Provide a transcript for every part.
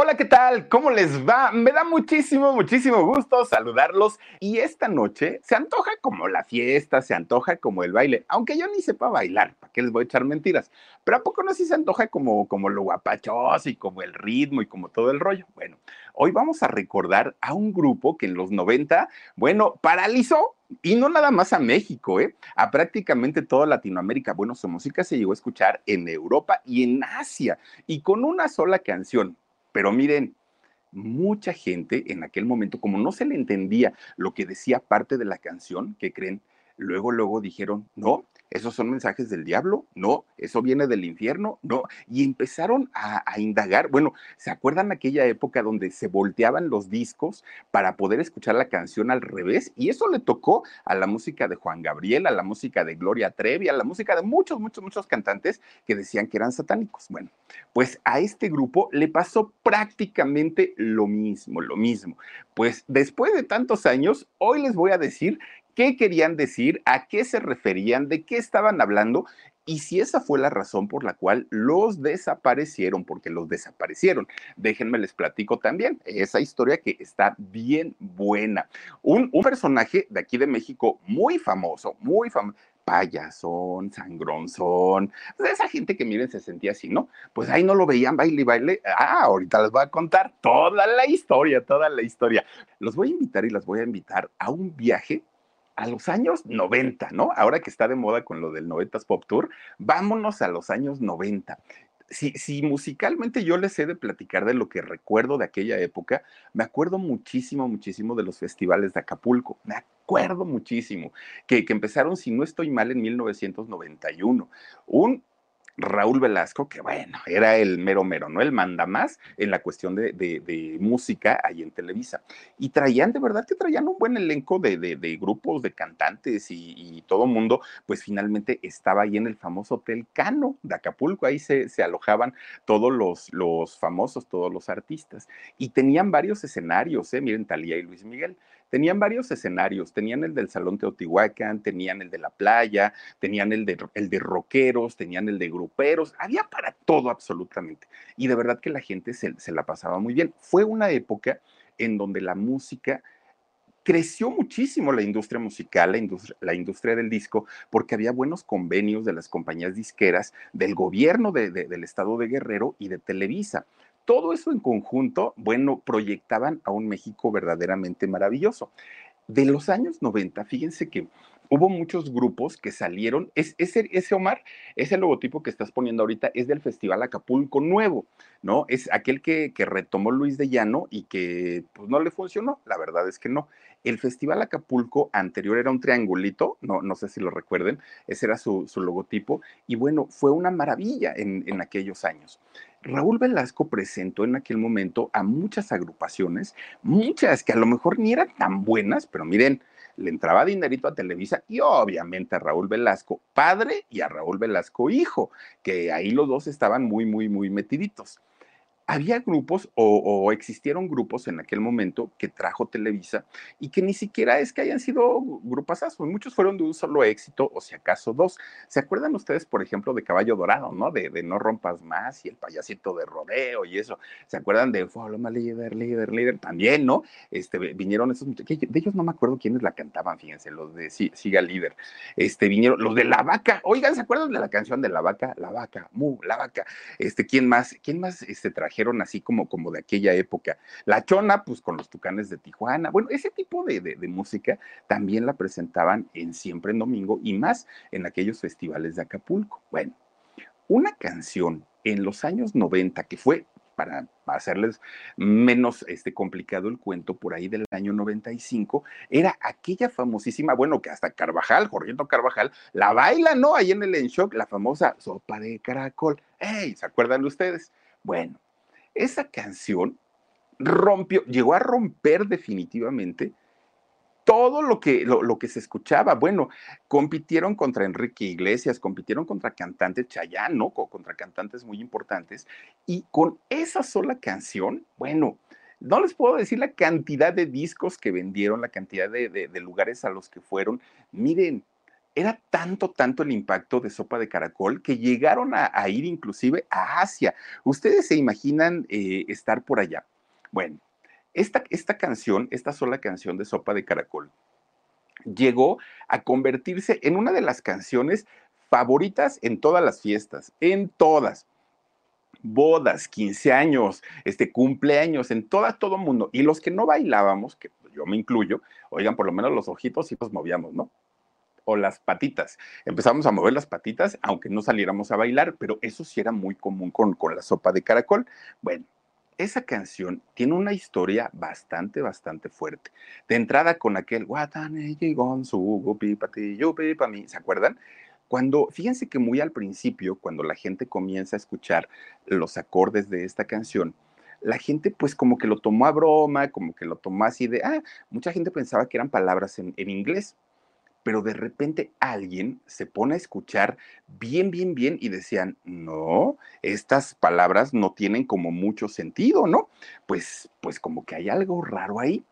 Hola, ¿qué tal? ¿Cómo les va? Me da muchísimo, muchísimo gusto saludarlos. Y esta noche se antoja como la fiesta, se antoja como el baile, aunque yo ni sepa bailar, ¿para qué les voy a echar mentiras? Pero ¿a poco no si se antoja como, como lo guapachoso y como el ritmo y como todo el rollo? Bueno, hoy vamos a recordar a un grupo que en los 90, bueno, paralizó y no nada más a México, ¿eh? a prácticamente toda Latinoamérica. Bueno, su música se llegó a escuchar en Europa y en Asia, y con una sola canción, pero miren, mucha gente en aquel momento, como no se le entendía lo que decía parte de la canción, ¿qué creen? Luego, luego dijeron, no, ¿Esos son mensajes del diablo? No. ¿Eso viene del infierno? No. Y empezaron a, indagar. Bueno, ¿se acuerdan aquella época donde se volteaban los discos para poder escuchar la canción al revés? Y eso le tocó a la música de Juan Gabriel, a la música de Gloria Trevi, a la música de muchos, muchos, muchos cantantes que decían que eran satánicos. Bueno, pues a este grupo le pasó prácticamente lo mismo, lo mismo. Pues después de tantos años, hoy les voy a decir qué querían decir, a qué se referían, de qué estaban hablando y si esa fue la razón por la cual los desaparecieron, porque los desaparecieron. Déjenme les platico también esa historia que está bien buena. Un, personaje de aquí de México muy famoso, muy famoso, payasón, sangronzón, esa gente que miren se sentía así, ¿no? Pues ahí no lo veían baile y baile. Ah, ahorita les voy a contar toda la historia, toda la historia. Los voy a invitar y las voy a invitar a un viaje a los años 90, ¿no? Ahora que está de moda con lo del 90s Pop Tour, vámonos a los años 90. Si, si, musicalmente yo les he de platicar de lo que recuerdo de aquella época, me acuerdo muchísimo, muchísimo de los festivales de Acapulco. Me acuerdo muchísimo que, que empezaron, si no estoy mal, en 1991. Un Raúl Velasco, que bueno, era el mero mero, ¿no? El manda más en la cuestión de, música ahí en Televisa. Y traían, de verdad que traían un buen elenco de, grupos, de cantantes y, todo mundo, pues finalmente estaba ahí en el famoso Hotel Cano de Acapulco, ahí se, alojaban todos los, los famosos, todos los artistas. Y tenían varios escenarios, ¿eh? Miren, Talía y Luis Miguel tenían varios escenarios, tenían el del Salón Teotihuacán, tenían el de la playa, tenían el de, el de rockeros, tenían el de gruperos, había para todo absolutamente. Y de verdad que la gente se, la pasaba muy bien. Fue una época en donde la música creció muchísimo la industria musical, la industria, del disco, porque había buenos convenios de las compañías disqueras, del gobierno del estado de Guerrero y de Televisa todo eso en conjunto, bueno, proyectaban a un México verdaderamente maravilloso. De los años 90, fíjense que hubo muchos grupos que salieron. Es, ese, Omar, ese logotipo que estás poniendo ahorita es del Festival Acapulco Nuevo, ¿no? Es aquel que, retomó Luis de Llano y que pues no le funcionó. La verdad es que no. El Festival Acapulco anterior era un triangulito, no, no sé si lo recuerden, ese era su, logotipo, y bueno, fue una maravilla en aquellos años. Raúl Velasco presentó en aquel momento a muchas agrupaciones, muchas que a lo mejor ni eran tan buenas, pero miren, le entraba dinerito a Televisa y obviamente a Raúl Velasco padre y a Raúl Velasco hijo, que ahí los dos estaban muy, muy, muy metiditos había grupos o, existieron grupos en aquel momento que trajo Televisa y que ni siquiera es que hayan sido grupasazos, muchos fueron de un solo éxito o si acaso dos. ¿Se acuerdan ustedes, por ejemplo, de Caballo Dorado, ¿no? De, No Rompas Más y el payasito de rodeo y eso. ¿Se acuerdan de Follow Líder, Líder, Líder? También, ¿no? Este, vinieron esos de ellos no me acuerdo quiénes la cantaban, fíjense, los de Siga Líder. Este, vinieron los de La Vaca, oigan, ¿se acuerdan de la canción de La Vaca? La Vaca, Mu, La Vaca. Este, ¿quién más? ¿Quién más este, traje? Trajeron así como, como de aquella época. La Chona, pues con los Tucanes de Tijuana. Bueno, ese tipo de, música también la presentaban en Siempre en Domingo y más en aquellos festivales de Acapulco. Bueno, una canción en los años 90 que fue para hacerles menos este, complicado el cuento, por ahí del año 95, era aquella famosísima, bueno, que hasta Carvajal, Jorgito Carvajal, la baila, ¿no? Ahí en el En Shock, la famosa sopa de caracol. ¡Ey! ¿Se acuerdan ustedes? Bueno, esa canción rompió, llegó a romper definitivamente todo lo que, lo, que se escuchaba. Bueno, compitieron contra Enrique Iglesias, compitieron contra cantantes Chayano, contra cantantes muy importantes, y con esa sola canción, bueno, no les puedo decir la cantidad de discos que vendieron, la cantidad de, lugares a los que fueron. Miren, era tanto, tanto el impacto de Sopa de Caracol que llegaron a, ir inclusive a Asia. ¿Ustedes se imaginan eh, estar por allá? Bueno, esta, esta canción, esta sola canción de Sopa de Caracol, llegó a convertirse en una de las canciones favoritas en todas las fiestas, en todas. Bodas, 15 años, este cumpleaños, en toda, todo mundo. Y los que no bailábamos, que yo me incluyo, oigan, por lo menos los ojitos y los movíamos, ¿no? O las patitas. Empezamos a mover las patitas, aunque no saliéramos a bailar, pero eso sí era muy común con, con la sopa de caracol. Bueno, esa canción tiene una historia bastante, bastante fuerte. De entrada con aquel ¿se acuerdan? Cuando, fíjense que muy al principio, cuando la gente comienza a escuchar los acordes de esta canción, la gente pues como que lo tomó a broma, como que lo tomó así de, ah, mucha gente pensaba que eran palabras en, en inglés, pero de repente alguien se pone a escuchar bien, bien, bien y decían, no, estas palabras no tienen como mucho sentido, ¿no? Pues, pues como que hay algo raro ahí.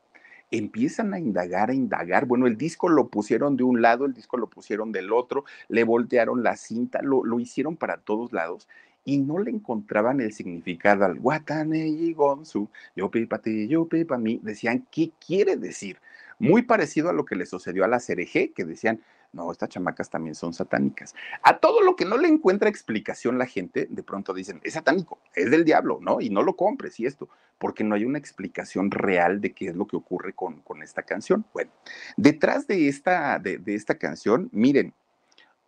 Empiezan a indagar, a indagar. Bueno, el disco lo pusieron de un lado, el disco lo pusieron del otro, le voltearon la cinta, lo, lo hicieron para todos lados y no le encontraban el significado al Watane y Gonzu, yo pipa ti, yo pipa mí. Decían, ¿qué quiere decir? Muy parecido a lo que le sucedió a la CRG, que decían, no, estas chamacas también son satánicas. A todo lo que no le encuentra explicación la gente, de pronto dicen, es satánico, es del diablo, ¿no? Y no lo compres y esto, porque no hay una explicación real de qué es lo que ocurre con, con esta canción. Bueno, detrás de esta, de, de esta canción, miren,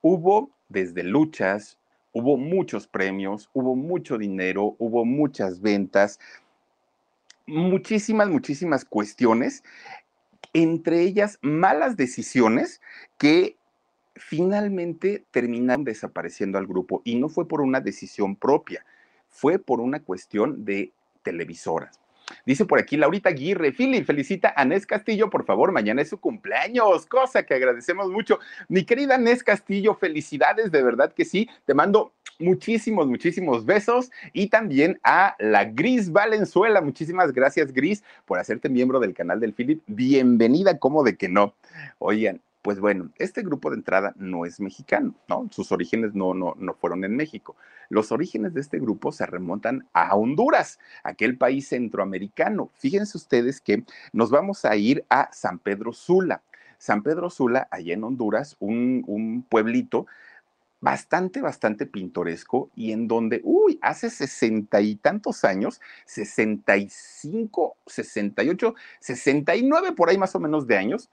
hubo desde luchas, hubo muchos premios, hubo mucho dinero, hubo muchas ventas, muchísimas, muchísimas cuestiones entre ellas malas decisiones que finalmente terminaron desapareciendo al grupo y no fue por una decisión propia, fue por una cuestión de televisoras. Dice por aquí Laurita Aguirre, Philip, felicita a Nes Castillo, por favor, mañana es su cumpleaños, cosa que agradecemos mucho. Mi querida Nes Castillo, felicidades, de verdad que sí, te mando muchísimos, muchísimos besos y también a la Gris Valenzuela, muchísimas gracias Gris por hacerte miembro del canal del Philip, bienvenida, como de que no. Oigan, pues bueno, este grupo de entrada no es mexicano, ¿no? Sus orígenes no, no, no fueron en México. Los orígenes de este grupo se remontan a Honduras, aquel país centroamericano. Fíjense ustedes que nos vamos a ir a San Pedro Sula. San Pedro Sula, allá en Honduras, un, un pueblito bastante, bastante pintoresco y en donde, uy, hace sesenta y tantos años, sesenta y cinco, sesenta y ocho, sesenta y nueve por ahí más o menos de años,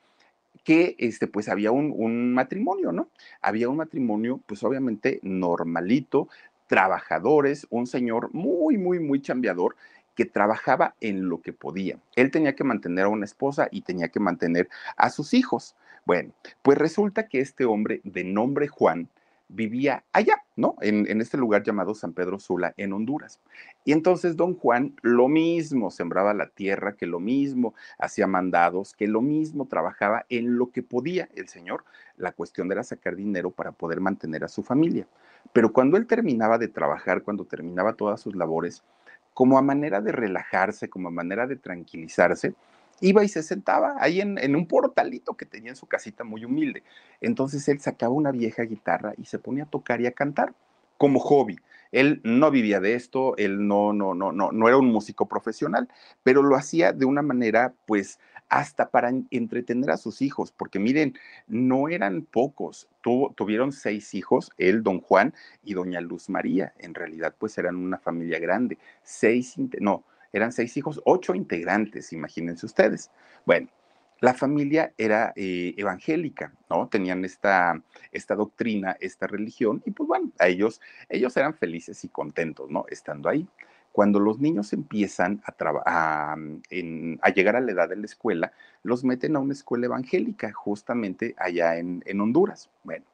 que este, pues había un, matrimonio, ¿no? Había un matrimonio, pues obviamente normalito, trabajadores, un señor muy, muy, muy chambeador que trabajaba en lo que podía. Él tenía que mantener a una esposa y tenía que mantener a sus hijos. Bueno, pues resulta que este hombre de nombre Juan, vivía allá, ¿no? En, en, este lugar llamado San Pedro Sula, en Honduras. Y entonces don Juan lo mismo, sembraba la tierra, que lo mismo hacía mandados, que lo mismo trabajaba en lo que podía el señor. La cuestión era sacar dinero para poder mantener a su familia. Pero cuando él terminaba de trabajar, cuando terminaba todas sus labores, como a manera de relajarse, como a manera de tranquilizarse, iba y se sentaba ahí en, un portalito que tenía en su casita muy humilde. Entonces él sacaba una vieja guitarra y se ponía a tocar y a cantar como hobby. Él no vivía de esto, él no, no, no, no, no era un músico profesional, pero lo hacía de una manera, pues, hasta para entretener a sus hijos, porque miren, no eran pocos, tuvieron seis hijos, él, don Juan y doña Luz María, en realidad pues eran una familia grande, seis, no, eran seis hijos, ocho integrantes, imagínense ustedes. Bueno, la familia era eh, evangélica, ¿no? Tenían esta, esta doctrina, esta religión, y pues bueno, a ellos, ellos eran felices y contentos, ¿no? Estando ahí. Cuando los niños empiezan a, a, llegar a la edad de la escuela, los meten a una escuela evangélica, justamente allá en, en Honduras. Bueno,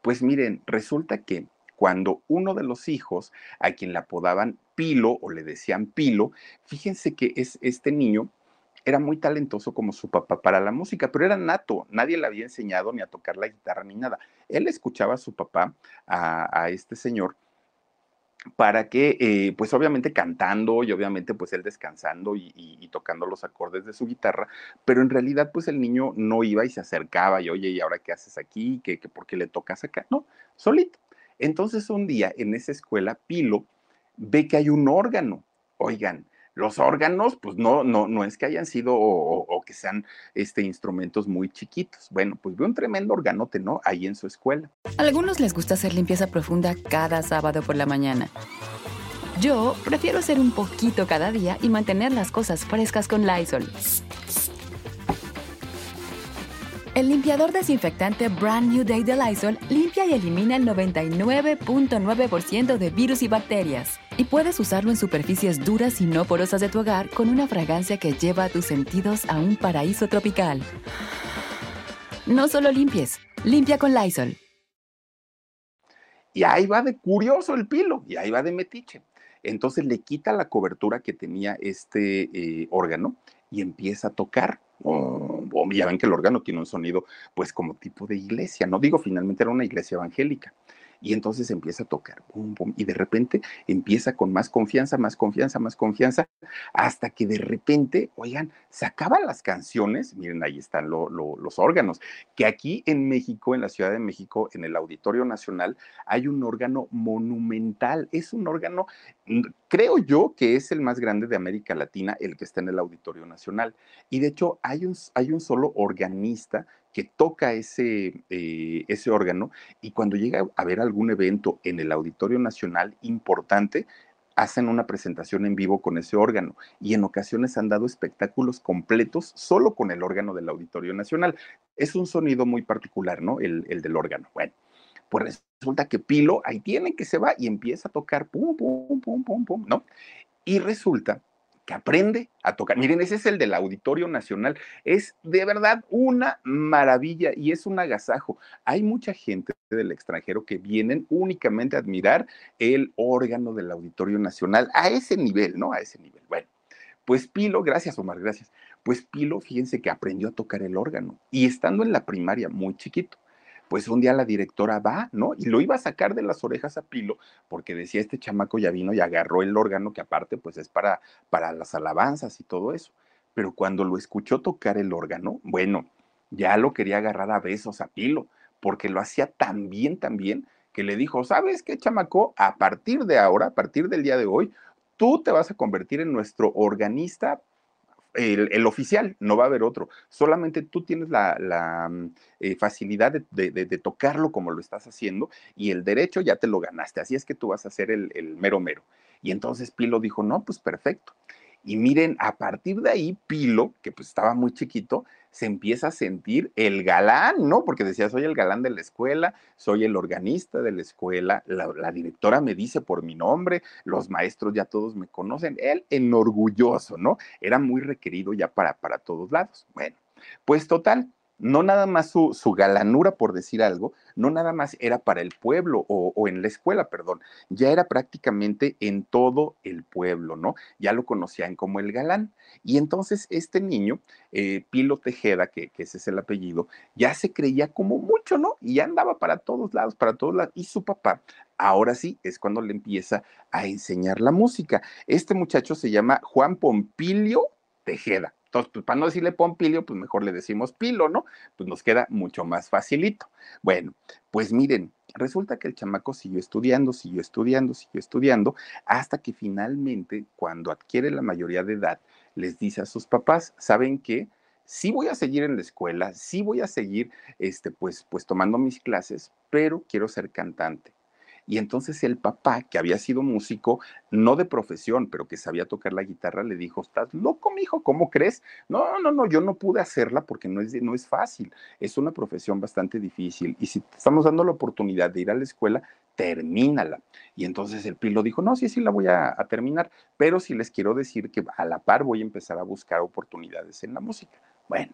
pues miren, resulta que cuando uno de los hijos, a quien le apodaban Pilo o le decían Pilo, fíjense que es este niño era muy talentoso como su papá para la música, pero era nato, nadie le había enseñado ni a tocar la guitarra ni nada. Él escuchaba a su papá, a, este señor, para que, eh, pues obviamente cantando y obviamente pues él descansando y, tocando los acordes de su guitarra, pero en realidad pues el niño no iba y se acercaba y oye, ¿y ahora qué haces aquí? ¿Qué, qué por qué le tocas acá? No, solito. Entonces un día en esa escuela, Pilo ve que hay un órgano. Oigan, los órganos, pues no, no, no es que hayan sido o, que sean este, instrumentos muy chiquitos. Bueno, pues ve un tremendo organote, ¿no? Ahí en su escuela. A algunos les gusta hacer limpieza profunda cada sábado por la mañana. Yo prefiero hacer un poquito cada día y mantener las cosas frescas con Lysol. El limpiador desinfectante Brand New Day de Lysol limpia y elimina el 99.9% de virus y bacterias. Y puedes usarlo en superficies duras y no porosas de tu hogar con una fragancia que lleva a tus sentidos a un paraíso tropical. No solo limpies, limpia con Lysol. Y ahí va de curioso el pilo, y ahí va de metiche. Entonces le quita la cobertura que tenía este eh, órgano y empieza a tocar ya ven que el órgano tiene un sonido, pues como tipo de iglesia, no digo finalmente era una iglesia evangélica y entonces empieza a tocar, y de repente empieza con más confianza, más confianza, más confianza, hasta que de repente, oigan, se acaban las canciones, miren, ahí están los órganos, que aquí en México, en la Ciudad de México, en el Auditorio Nacional, hay un órgano monumental, es un órgano, mm, creo yo que es el más grande de América Latina, el que está en el Auditorio Nacional, y de hecho hay un, hay un solo organista que toca ese, eh, ese órgano y cuando llega a haber algún evento en el Auditorio Nacional importante, hacen una presentación en vivo con ese órgano y en ocasiones han dado espectáculos completos solo con el órgano del Auditorio Nacional. Es un sonido muy particular, ¿no? El, el del órgano. Bueno, pues resulta que Pilo ahí tiene que se va y empieza a tocar pum, pum, pum, pum, pum, ¿no? Y resulta que aprende a tocar. Miren, ese es el del Auditorio Nacional. Es de verdad una maravilla y es un agasajo. Hay mucha gente del extranjero que vienen únicamente a admirar el órgano del Auditorio Nacional a ese nivel, ¿no? A ese nivel. Bueno, pues Pilo, gracias Omar, gracias. Pues Pilo, fíjense que aprendió a tocar el órgano y estando en la primaria muy chiquito pues un día la directora va, ¿no? Y lo iba a sacar de las orejas a Pilo, porque decía, este chamaco ya vino y agarró el órgano, que aparte, pues es para, para las alabanzas y todo eso. Pero cuando lo escuchó tocar el órgano, bueno, ya lo quería agarrar a besos a Pilo, porque lo hacía tan bien, tan bien, que le dijo, ¿sabes qué, chamaco? A partir de ahora, a partir del día de hoy, tú te vas a convertir en nuestro organista el, oficial, no va a haber otro. Solamente tú tienes la, mm, eh, facilidad de, tocarlo como lo estás haciendo y el derecho ya te lo ganaste. Así es que tú vas a ser el, el mero mero. Y entonces Pilo dijo, no, pues perfecto. Y miren, a partir de ahí, Pilo, que pues estaba muy chiquito, se empieza a sentir el galán, ¿no? Porque decía, soy el galán de la escuela, soy el organista de la escuela, la, directora me dice por mi nombre, los maestros ya todos me conocen, él enorgulloso, ¿no? Era muy requerido ya para, para todos lados. Bueno, pues total, no nada más su, galanura, por decir algo, no nada más era para el pueblo o, en la escuela, perdón, ya era prácticamente en todo el pueblo, ¿no? Ya lo conocían como el galán. Y entonces este niño, eh, Pilo Tejeda, que, que, ese es el apellido, ya se creía como mucho, ¿no? Y ya andaba para todos lados, para todos lados. Y su papá, ahora sí, es cuando le empieza a enseñar la música. Este muchacho se llama Juan Pompilio Tejeda. Entonces, pues para no decirle Pompilio, pues mejor le decimos Pilo, ¿no? Pues nos queda mucho más facilito. Bueno, pues miren, resulta que el chamaco siguió estudiando, siguió estudiando, siguió estudiando, hasta que finalmente, cuando adquiere la mayoría de edad, les dice a sus papás, ¿saben qué? sí voy a seguir en la escuela, sí voy a seguir, este, pues, pues tomando mis clases, pero quiero ser cantante. Y entonces el papá, que había sido músico, no de profesión, pero que sabía tocar la guitarra, le dijo, estás loco, mijo, ¿cómo crees? No, no, no, yo no pude hacerla porque no es, no es fácil, es una profesión bastante difícil. Y si te estamos dando la oportunidad de ir a la escuela, termínala. Y entonces el Pilo dijo, no, sí, sí la voy a, a terminar, pero sí les quiero decir que a la par voy a empezar a buscar oportunidades en la música. Bueno,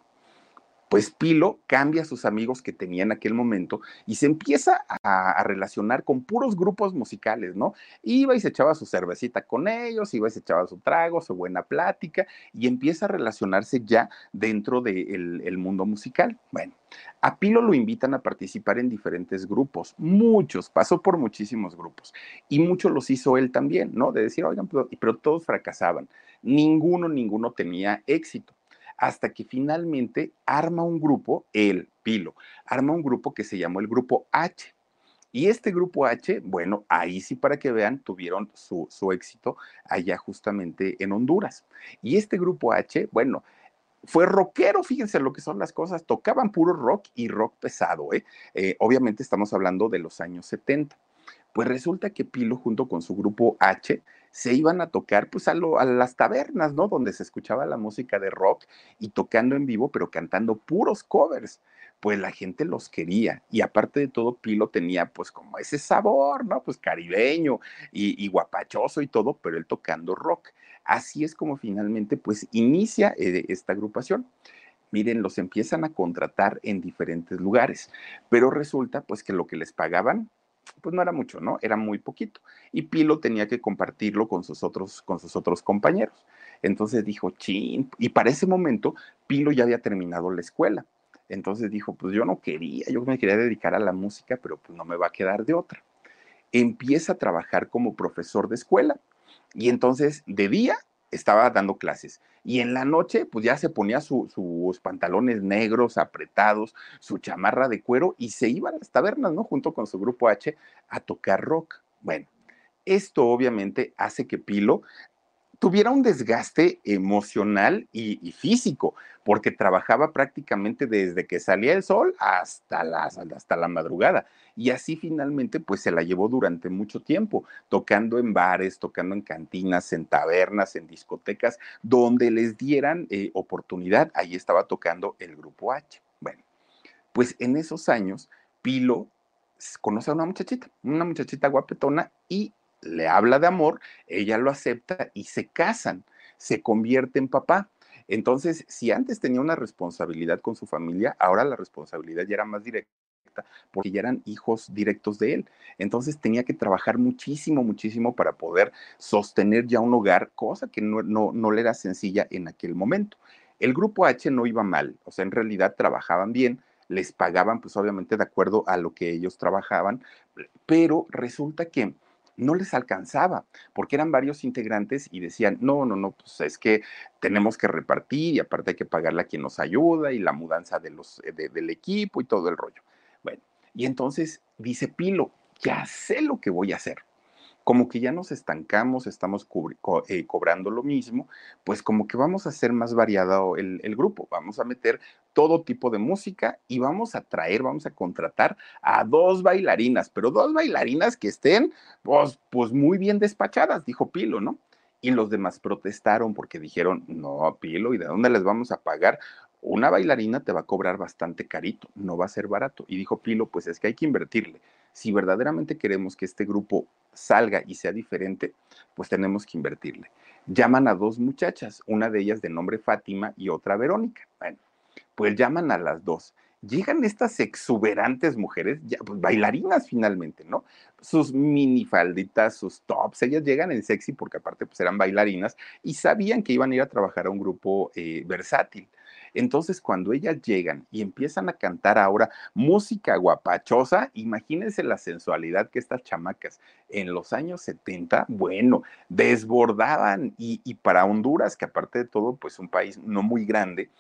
pues Pilo cambia a sus amigos que tenía en aquel momento y se empieza a, relacionar con puros grupos musicales, ¿no? Iba y se echaba su cervecita con ellos, iba y se echaba su trago, su buena plática y empieza a relacionarse ya dentro del mundo musical. Bueno, a Pilo lo invitan a participar en diferentes grupos, muchos, pasó por muchísimos grupos y muchos los hizo él también, ¿no? De decir, oigan, pero todos fracasaban, ninguno, ninguno tenía éxito hasta que finalmente arma un grupo, el Pilo, arma un grupo que se llamó el Grupo H. Y este grupo H, bueno, ahí sí para que vean, tuvieron su, su, éxito allá justamente en Honduras. Y este grupo H, bueno, fue rockero, fíjense lo que son las cosas, tocaban puro rock y rock pesado, ¿eh? eh obviamente estamos hablando de los años 70. Pues resulta que Pilo junto con su grupo H se iban a tocar pues a, a, las tabernas, ¿no? Donde se escuchaba la música de rock y tocando en vivo, pero cantando puros covers. Pues la gente los quería y aparte de todo, Pilo tenía pues como ese sabor, ¿no? Pues caribeño y, y guapachoso y todo, pero él tocando rock. Así es como finalmente pues inicia eh, esta agrupación miren, los empiezan a contratar en diferentes lugares, pero resulta pues que lo que les pagaban pues no era mucho, ¿no? Era muy poquito. Y Pilo tenía que compartirlo con sus otros, con sus otros compañeros. Entonces dijo, chin, y para ese momento Pilo ya había terminado la escuela. Entonces dijo, pues yo no quería, yo me quería dedicar a la música, pero pues no me va a quedar de otra. Empieza a trabajar como profesor de escuela. Y entonces de día estaba dando clases. Y en la noche, pues ya se ponía sus pantalones negros apretados, su chamarra de cuero y se iba a las tabernas, ¿no? Junto con su grupo H a tocar rock. Bueno, esto obviamente hace que Pilo tuviera un desgaste emocional y, físico, porque trabajaba prácticamente desde que salía el sol hasta, hasta la madrugada. Y así finalmente, pues se la llevó durante mucho tiempo, tocando en bares, tocando en cantinas, en tabernas, en discotecas, donde les dieran eh, oportunidad. Ahí estaba tocando el grupo H. Bueno, pues en esos años, Pilo conoce a una muchachita, una muchachita guapetona y le habla de amor, ella lo acepta y se casan, se convierte en papá. Entonces, si antes tenía una responsabilidad con su familia, ahora la responsabilidad ya era más directa porque ya eran hijos directos de él. Entonces tenía que trabajar muchísimo, muchísimo para poder sostener ya un hogar, cosa que no, no, no le era sencilla en aquel momento. El grupo H no iba mal, o sea, en realidad trabajaban bien, les pagaban pues obviamente de acuerdo a lo que ellos trabajaban, pero resulta que no les alcanzaba, porque eran varios integrantes y decían, no, no, no, pues es que tenemos que repartir y aparte hay que pagarle a quien nos ayuda y la mudanza de los, eh, del equipo y todo el rollo. Bueno, y entonces dice Pilo, ya sé lo que voy a hacer como que ya nos estancamos, estamos eh, cobrando lo mismo, pues como que vamos a hacer más variado el, el, grupo, vamos a meter todo tipo de música y vamos a traer, vamos a contratar a dos bailarinas, pero dos bailarinas que estén pues, pues muy bien despachadas, dijo Pilo, ¿no? Y los demás protestaron porque dijeron, no, Pilo, ¿y de dónde les vamos a pagar? Una bailarina te va a cobrar bastante carito, no va a ser barato. Y dijo Pilo, pues es que hay que invertirle si verdaderamente queremos que este grupo salga y sea diferente, pues tenemos que invertirle. Llaman a dos muchachas, una de ellas de nombre Fátima y otra Verónica. Bueno, pues llaman a las dos. Llegan estas exuberantes mujeres, ya, pues bailarinas finalmente, ¿no? Sus minifalditas, sus tops, ellas llegan en sexy porque aparte pues eran bailarinas y sabían que iban a ir a trabajar a un grupo eh, versátil. Entonces, cuando ellas llegan y empiezan a cantar ahora música guapachosa, imagínense la sensualidad que estas chamacas en los años 70, bueno, desbordaban y, y para Honduras, que aparte de todo, pues un país no muy grande,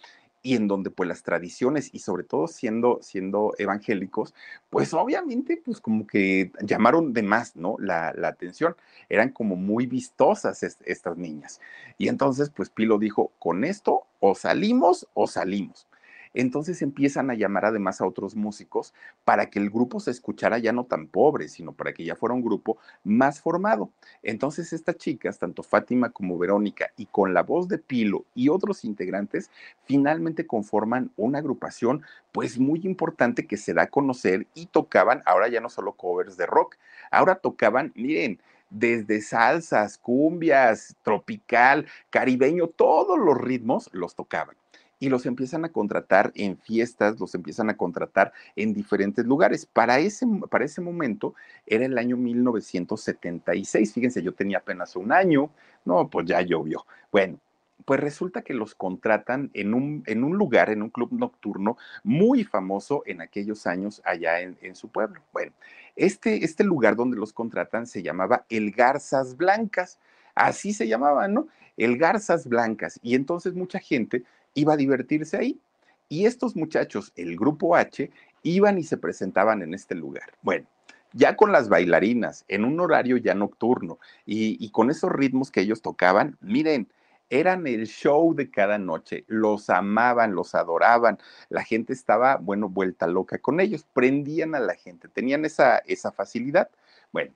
y en donde pues las tradiciones y sobre todo siendo, siendo evangélicos, pues obviamente pues como que llamaron de más, ¿no? La, la atención, eran como muy vistosas estas niñas. Y entonces pues Pilo dijo, con esto o salimos o salimos. Entonces empiezan a llamar además a otros músicos para que el grupo se escuchara ya no tan pobre, sino para que ya fuera un grupo más formado. Entonces estas chicas, tanto Fátima como Verónica, y con la voz de Pilo y otros integrantes, finalmente conforman una agrupación pues muy importante que se da a conocer y tocaban ahora ya no solo covers de rock, ahora tocaban, miren, desde salsas, cumbias, tropical, caribeño, todos los ritmos los tocaban y los empiezan a contratar en fiestas, los empiezan a contratar en diferentes lugares. Para ese, para ese momento era el año 1976, fíjense, yo tenía apenas un año, no, pues ya llovió. Bueno, pues resulta que los contratan en un, en un lugar, en un club nocturno muy famoso en aquellos años allá en, en su pueblo. Bueno, este, este lugar donde los contratan se llamaba El Garzas Blancas, así se llamaba, ¿no? El Garzas Blancas. Y entonces mucha gente iba a divertirse ahí. Y estos muchachos, el grupo H, iban y se presentaban en este lugar. Bueno, ya con las bailarinas, en un horario ya nocturno y, con esos ritmos que ellos tocaban, miren, eran el show de cada noche, los amaban, los adoraban, la gente estaba, bueno, vuelta loca con ellos, prendían a la gente, tenían esa, esa facilidad. Bueno,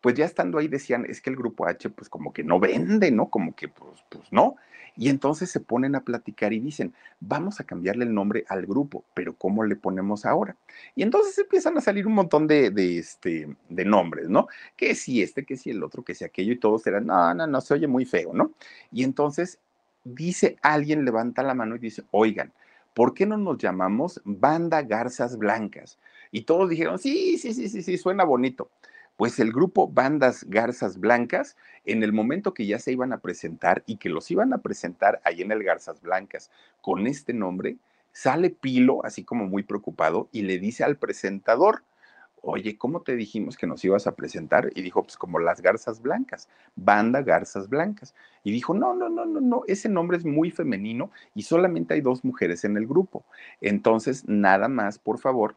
pues ya estando ahí decían, es que el grupo H, pues como que no vende, ¿no? Como que, pues, pues no. Y entonces se ponen a platicar y dicen, vamos a cambiarle el nombre al grupo, pero ¿cómo le ponemos ahora? Y entonces empiezan a salir un montón de, este, de nombres, ¿no? Que si este, que si el otro, que si aquello, y todos eran, no, no, no, se oye muy feo, ¿no? Y entonces dice alguien, levanta la mano y dice, oigan, ¿por qué no nos llamamos Banda Garzas Blancas? Y todos dijeron, sí, sí, sí, sí, sí, suena bonito. Pues el grupo Bandas Garzas Blancas, en el momento que ya se iban a presentar y que los iban a presentar ahí en el Garzas Blancas con este nombre, sale Pilo, así como muy preocupado, y le dice al presentador, oye, ¿cómo te dijimos que nos ibas a presentar? Y dijo, pues como las garzas blancas, banda garzas blancas. Y dijo, no, no, no, no, no, ese nombre es muy femenino y solamente hay dos mujeres en el grupo. Entonces, nada más, por favor,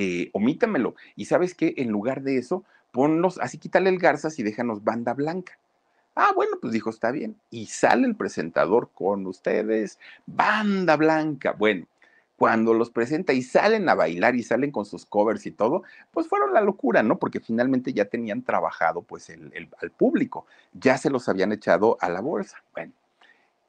eh, omítamelo. Y sabes qué, en lugar de eso, ponlos, así quítale el garzas y déjanos banda blanca. Ah, bueno, pues dijo, está bien. Y sale el presentador con ustedes, banda blanca. Bueno, cuando los presenta y salen a bailar y salen con sus covers y todo, pues fueron la locura, ¿no? Porque finalmente ya tenían trabajado pues el, al público, ya se los habían echado a la bolsa. Bueno,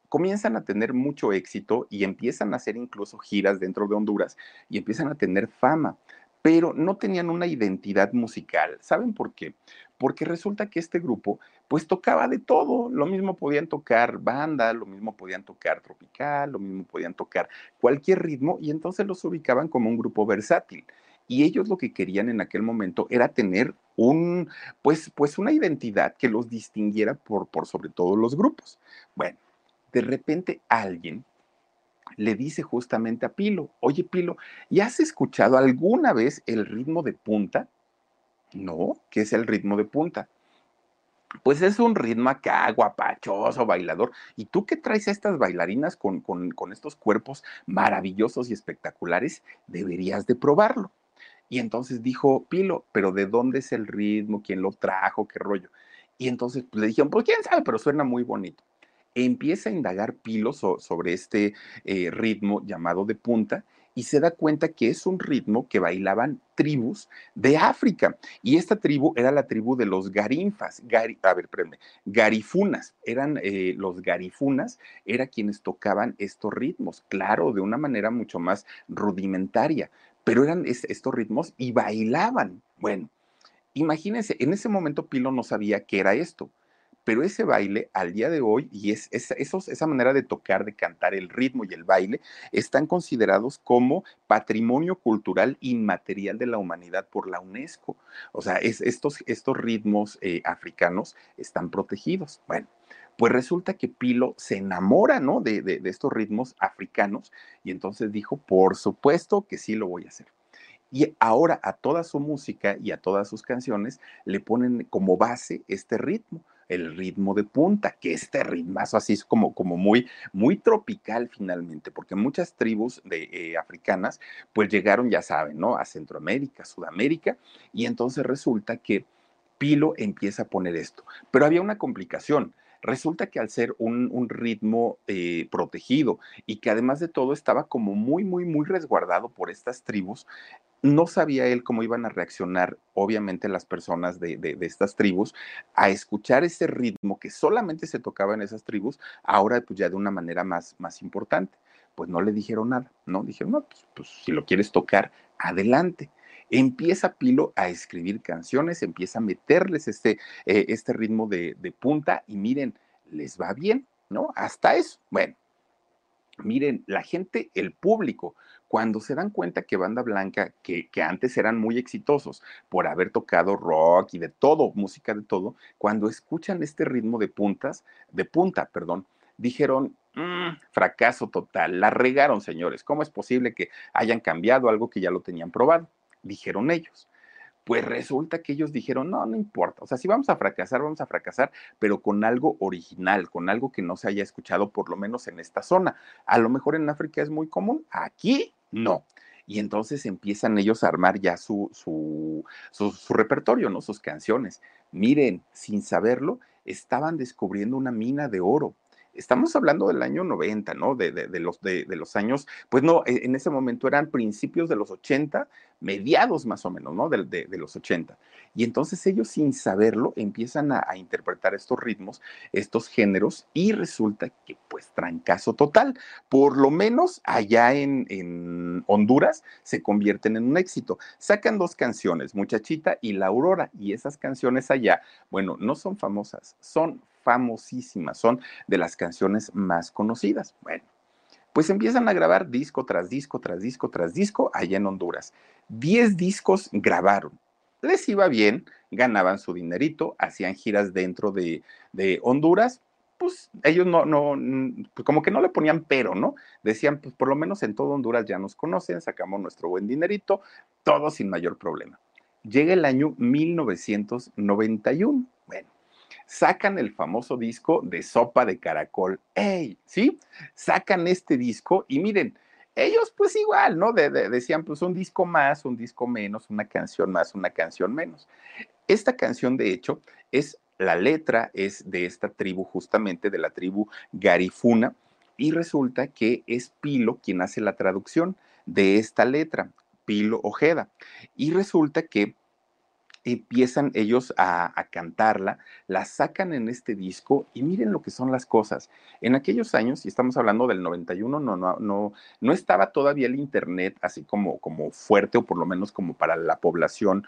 comienzan a tener mucho éxito y empiezan a hacer incluso giras dentro de Honduras y empiezan a tener fama pero no tenían una identidad musical. ¿Saben por qué? Porque resulta que este grupo pues tocaba de todo, lo mismo podían tocar banda, lo mismo podían tocar tropical, lo mismo podían tocar cualquier ritmo y entonces los ubicaban como un grupo versátil. Y ellos lo que querían en aquel momento era tener un, pues, pues una identidad que los distinguiera por, por sobre todo los grupos. Bueno, de repente alguien le dice justamente a Pilo, oye Pilo, ¿ya has escuchado alguna vez el ritmo de punta? No, ¿qué es el ritmo de punta? Pues es un ritmo acá, guapachoso, bailador. ¿Y tú qué traes a estas bailarinas con, con, con estos cuerpos maravillosos y espectaculares? Deberías de probarlo. Y entonces dijo Pilo, pero ¿de dónde es el ritmo? ¿Quién lo trajo? ¿Qué rollo? Y entonces pues, le dijeron, pues quién sabe, pero suena muy bonito empieza a indagar Pilo sobre este eh, ritmo llamado de punta y se da cuenta que es un ritmo que bailaban tribus de África. Y esta tribu era la tribu de los garinfas, a ver, espérenme, garifunas, eran eh, los garifunas, eran quienes tocaban estos ritmos, claro, de una manera mucho más rudimentaria, pero eran estos ritmos y bailaban. Bueno, imagínense, en ese momento Pilo no sabía qué era esto pero ese baile al día de hoy y es, esa manera de tocar, de cantar, el ritmo y el baile están considerados como patrimonio cultural inmaterial de la humanidad por la UNESCO. O sea, estos, estos ritmos eh, africanos están protegidos. Bueno, Pues resulta que Pilo se enamora, ¿no? De, de estos ritmos africanos y entonces dijo, por supuesto que sí lo voy a hacer. Y ahora a toda su música y a todas sus canciones le ponen como base este ritmo el ritmo de punta, que este ritmazo así es como, como muy, muy tropical finalmente, porque muchas tribus de, eh, africanas pues llegaron, ya saben, ¿no? A Centroamérica, Sudamérica, y entonces resulta que Pilo empieza a poner esto. Pero había una complicación. Resulta que al ser un, un ritmo eh, protegido y que además de todo estaba como muy, muy, muy resguardado por estas tribus, no sabía él cómo iban a reaccionar, obviamente, las personas de, de, estas tribus a escuchar ese ritmo que solamente se tocaba en esas tribus, ahora pues ya de una manera más, más importante. Pues no le dijeron nada, ¿no? Dijeron, no, pues, pues si lo quieres tocar, adelante. Empieza Pilo a escribir canciones, empieza a meterles este, eh, este ritmo de, de punta y miren, les va bien, ¿no? Hasta eso. Bueno, miren, la gente, el público, cuando se dan cuenta que Banda Blanca, que, que, antes eran muy exitosos por haber tocado rock y de todo, música de todo, cuando escuchan este ritmo de puntas, de punta, perdón, dijeron, mmm, fracaso total, la regaron, señores, ¿cómo es posible que hayan cambiado algo que ya lo tenían probado? Dijeron ellos. Pues resulta que ellos dijeron, no, no importa, o sea, si vamos a fracasar, vamos a fracasar, pero con algo original, con algo que no se haya escuchado por lo menos en esta zona. A lo mejor en África es muy común, aquí no. Y entonces empiezan ellos a armar ya su, su, su, repertorio, ¿no? Sus canciones. Miren, sin saberlo, estaban descubriendo una mina de oro estamos hablando del año 90, ¿no? De, de, de los, de, los años, pues no, e, en ese momento eran principios de los 80, mediados más o menos, ¿no? De, los 80. Y entonces ellos sin saberlo empiezan a, a, interpretar estos ritmos, estos géneros, y resulta que pues trancazo total. Por lo menos allá en, en Honduras se convierten en un éxito. Sacan dos canciones, Muchachita y La Aurora, y esas canciones allá, bueno, no son famosas, son famosísimas, son de las canciones más conocidas. Bueno, pues empiezan a grabar disco tras disco, tras disco, tras disco allá en Honduras. Diez discos grabaron. Les iba bien, ganaban su dinerito, hacían giras dentro de, Honduras, pues ellos no, no, pues como que no le ponían pero, ¿no? Decían, pues por lo menos en todo Honduras ya nos conocen, sacamos nuestro buen dinerito, todo sin mayor problema. Llega el año 1991. Bueno, sacan el famoso disco de Sopa de Caracol. ¡Ey! ¿Sí? Sacan este disco y miren, ellos pues igual, ¿no? De, de, decían pues un disco más, un disco menos, una canción más, una canción menos. Esta canción, de hecho, es la letra, es de esta tribu, justamente de la tribu Garifuna, y resulta que es Pilo quien hace la traducción de esta letra, Pilo Ojeda. Y resulta que empiezan ellos a, cantarla, la sacan en este disco y miren lo que son las cosas. En aquellos años, y estamos hablando del 91, no, no, no, no estaba todavía el Internet así como, como fuerte o por lo menos como para la población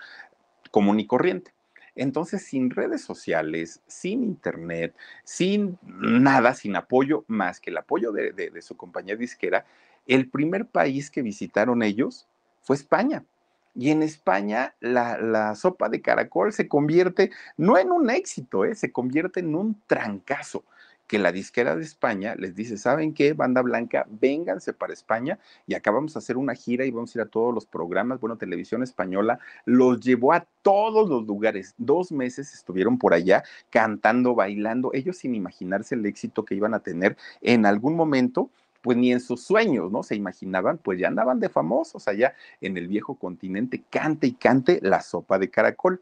común y corriente. Entonces, sin redes sociales, sin internet, sin nada, sin apoyo más que el apoyo de, de su compañía disquera, el primer país que visitaron ellos fue España. Y en España la, la, sopa de caracol se convierte no en un éxito, ¿eh? se convierte en un trancazo que la disquera de España les dice, ¿saben qué? Banda Blanca, vénganse para España y acá vamos a hacer una gira y vamos a ir a todos los programas. Bueno, Televisión Española los llevó a todos los lugares. Dos meses estuvieron por allá cantando, bailando, ellos sin imaginarse el éxito que iban a tener en algún momento pues ni en sus sueños, ¿no? Se imaginaban, pues ya andaban de famosos allá en el viejo continente, cante y cante la sopa de caracol.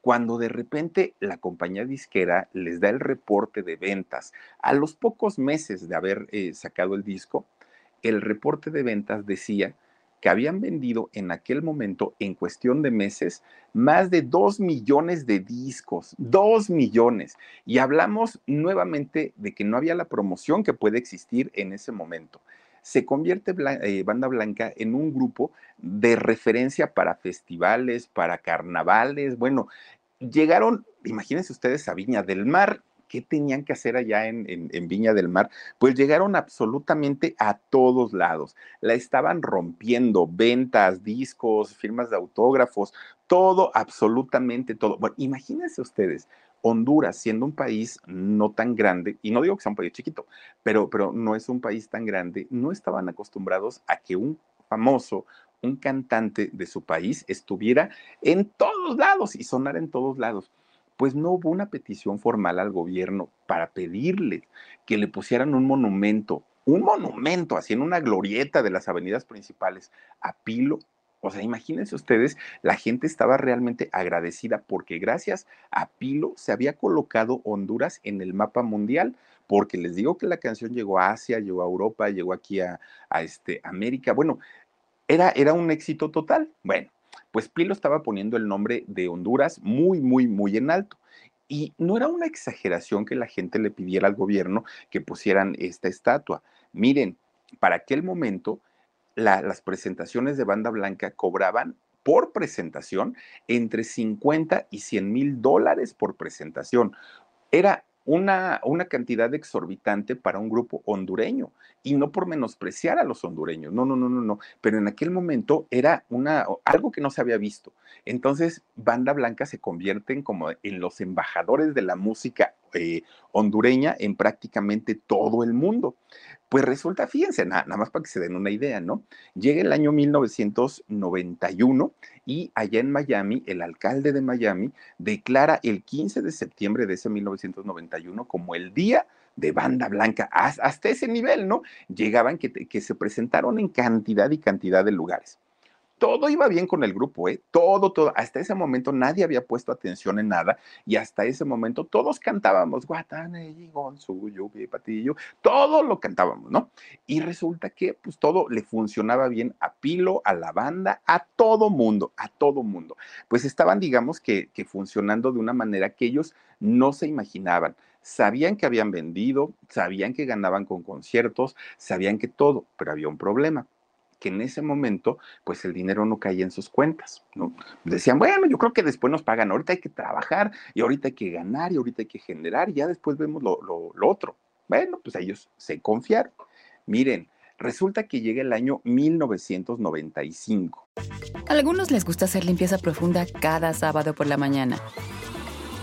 Cuando de repente la compañía disquera les da el reporte de ventas, a los pocos meses de haber eh, sacado el disco, el reporte de ventas decía que habían vendido en aquel momento, en cuestión de meses, más de dos millones de discos, dos millones. Y hablamos nuevamente de que no había la promoción que puede existir en ese momento. Se convierte eh, Banda Blanca en un grupo de referencia para festivales, para carnavales. Bueno, llegaron, imagínense ustedes, a Viña del Mar, ¿qué tenían que hacer allá en, Viña del Mar? Pues llegaron absolutamente a todos lados. La estaban rompiendo, ventas, discos, firmas de autógrafos, todo, absolutamente todo. Bueno, imagínense ustedes, Honduras, siendo un país no tan grande, y no digo que sea un país chiquito, pero, pero no es un país tan grande, no estaban acostumbrados a que un famoso, un cantante de su país estuviera en todos lados y sonara en todos lados. Pues no hubo una petición formal al gobierno para pedirle que le pusieran un monumento, un monumento así en una glorieta de las avenidas principales a Pilo o sea, imagínense ustedes, la gente estaba realmente agradecida porque gracias a Pilo se había colocado Honduras en el mapa mundial, porque les digo que la canción llegó a Asia, llegó a Europa, llegó aquí a, este, América. Bueno, era, era un éxito total. Bueno, pues Pilo estaba poniendo el nombre de Honduras muy, muy, muy en alto. Y no era una exageración que la gente le pidiera al gobierno que pusieran esta estatua. Miren, para aquel momento las presentaciones de banda blanca cobraban por presentación entre 50 y 100 mil dólares por presentación. Era una, una, cantidad exorbitante para un grupo hondureño y no por menospreciar a los hondureños, no, no, no, no, no, pero en aquel momento era una, algo que no se había visto. Entonces, Banda Blanca se convierten como en los embajadores de la música eh, hondureña en prácticamente todo el mundo. Pues resulta, fíjense, nada, nada más para que se den una idea, ¿no? Llega el año 1991 y allá en Miami, el alcalde de Miami declara el 15 de septiembre de ese 1991 como el día de banda blanca, hasta ese nivel, ¿no? Llegaban que, que se presentaron en cantidad y cantidad de lugares todo iba bien con el grupo, ¿eh? Todo, todo. Hasta ese momento nadie había puesto atención en nada y hasta ese momento todos cantábamos Guatane, Gonzu, Patillo, todo lo cantábamos, ¿no? Y resulta que pues todo le funcionaba bien a Pilo, a la banda, a todo mundo, a todo mundo. Pues estaban, digamos que, que funcionando de una manera que ellos no se imaginaban sabían que habían vendido, sabían que ganaban con conciertos, sabían que todo, pero había un problema que en ese momento, pues el dinero no caía en sus cuentas, ¿no? Decían, bueno, yo creo que después nos pagan, ahorita hay que trabajar y ahorita hay que ganar y ahorita hay que generar y ya después vemos lo, otro. Bueno, pues ellos se confiaron. Miren, resulta que llega el año 1995. A algunos les gusta hacer limpieza profunda cada sábado por la mañana.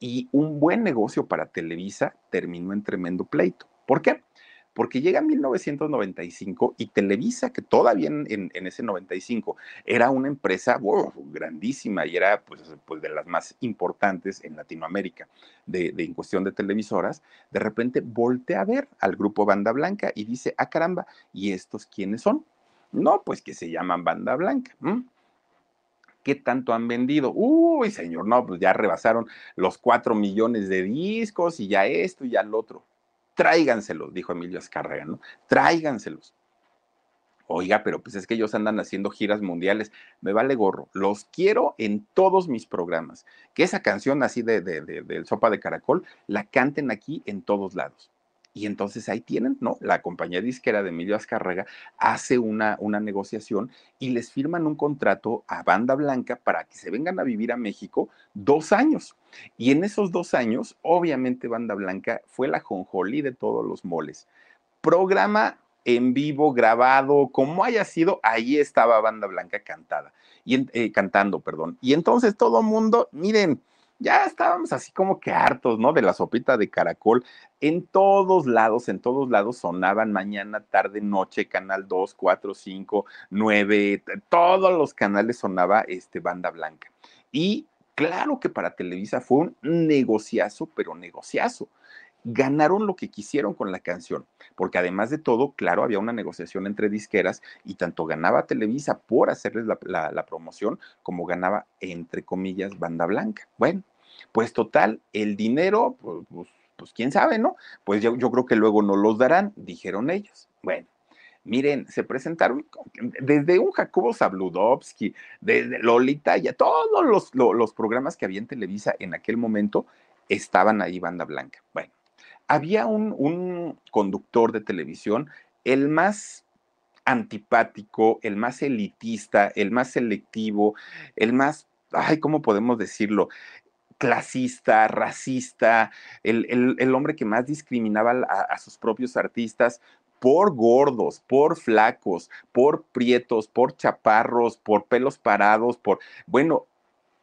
y un buen negocio para Televisa terminó en tremendo pleito. ¿Por qué? porque llega 1995 y Televisa, que todavía en, ese 95 era una empresa grandísima y era pues, pues, de las más importantes en Latinoamérica de, en cuestión de televisoras, de repente voltea a ver al grupo Banda Blanca y dice, ah caramba, ¿y estos quiénes son? No, pues que se llaman Banda Blanca. ¿Qué tanto han vendido? Uy, señor, no, pues ya rebasaron los cuatro millones de discos y ya esto y ya lo otro tráiganselos, dijo Emilio Azcárraga, ¿no? Tráiganselos. Oiga, pero pues es que ellos andan haciendo giras mundiales. Me vale gorro. Los quiero en todos mis programas. Que esa canción así de, de, de, Sopa de Caracol la canten aquí en todos lados. Y entonces ahí tienen, ¿no? La compañía disquera de Emilio Azcárraga hace una, una negociación y les firman un contrato a Banda Blanca para que se vengan a vivir a México dos años. Y en esos dos años, obviamente Banda Blanca fue la jonjolí de todos los moles. Programa en vivo, grabado, como haya sido, ahí estaba Banda Blanca cantada, y, eh, cantando, perdón. Y entonces todo mundo, miren, ya estábamos así como que hartos, ¿no? De la sopita de caracol. En todos lados, en todos lados sonaban mañana, tarde, noche, canal 2, 4, 5, 9, todos los canales sonaba este banda blanca. Y claro que para Televisa fue un negociazo, pero negociazo ganaron lo que quisieron con la canción, porque además de todo, claro, había una negociación entre disqueras y tanto ganaba Televisa por hacerles la, promoción como ganaba, entre comillas, banda blanca. Bueno, pues total, el dinero, pues, pues, pues quién sabe, ¿no? Pues yo, creo que luego no los darán, dijeron ellos. Bueno, miren, se presentaron desde un Jacobo Zabludovsky, desde Lolita, ya todos los, los, programas que había en Televisa en aquel momento estaban ahí banda blanca. Bueno, había un, conductor de televisión, el más antipático, el más elitista, el más selectivo, el más, ay, ¿cómo podemos decirlo? clasista, racista, el, hombre que más discriminaba a, sus propios artistas por gordos, por flacos, por prietos, por chaparros, por pelos parados, por, bueno,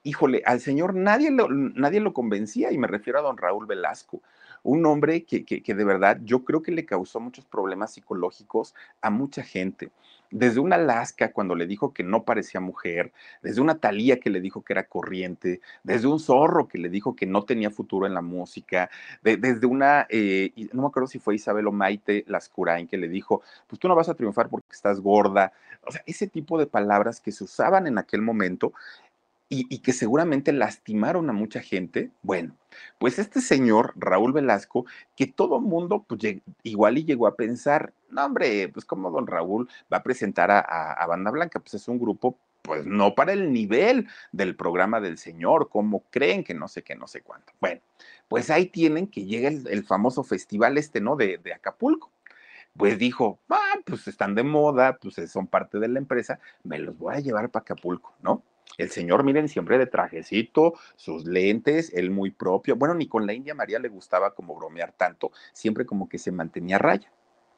híjole, al señor nadie nadie lo convencía y me refiero a don Raúl Velasco un hombre que, que, de verdad yo creo que le causó muchos problemas psicológicos a mucha gente. Desde una Alaska cuando le dijo que no parecía mujer, desde una Talía que le dijo que era corriente, desde un zorro que le dijo que no tenía futuro en la música, de, desde una, eh, no me acuerdo si fue Isabel o Maite Lascurain que le dijo, pues tú no vas a triunfar porque estás gorda. O sea, ese tipo de palabras que se usaban en aquel momento y, que seguramente lastimaron a mucha gente. Bueno, pues este señor, Raúl Velasco, que todo mundo pues, igual y llegó a pensar, no hombre, pues como don Raúl va a presentar a, a, a Banda Blanca, pues es un grupo pues no para el nivel del programa del señor, como creen que no sé qué, no sé cuánto. Bueno, pues ahí tienen que llega el, el famoso festival este, ¿no? De, de Acapulco pues dijo, ah, pues están de moda, pues son parte de la empresa, me los voy a llevar para Acapulco, ¿no? El señor, miren, siempre de trajecito, sus lentes, él muy propio. Bueno, ni con la India María le gustaba como bromear tanto, siempre como que se mantenía raya.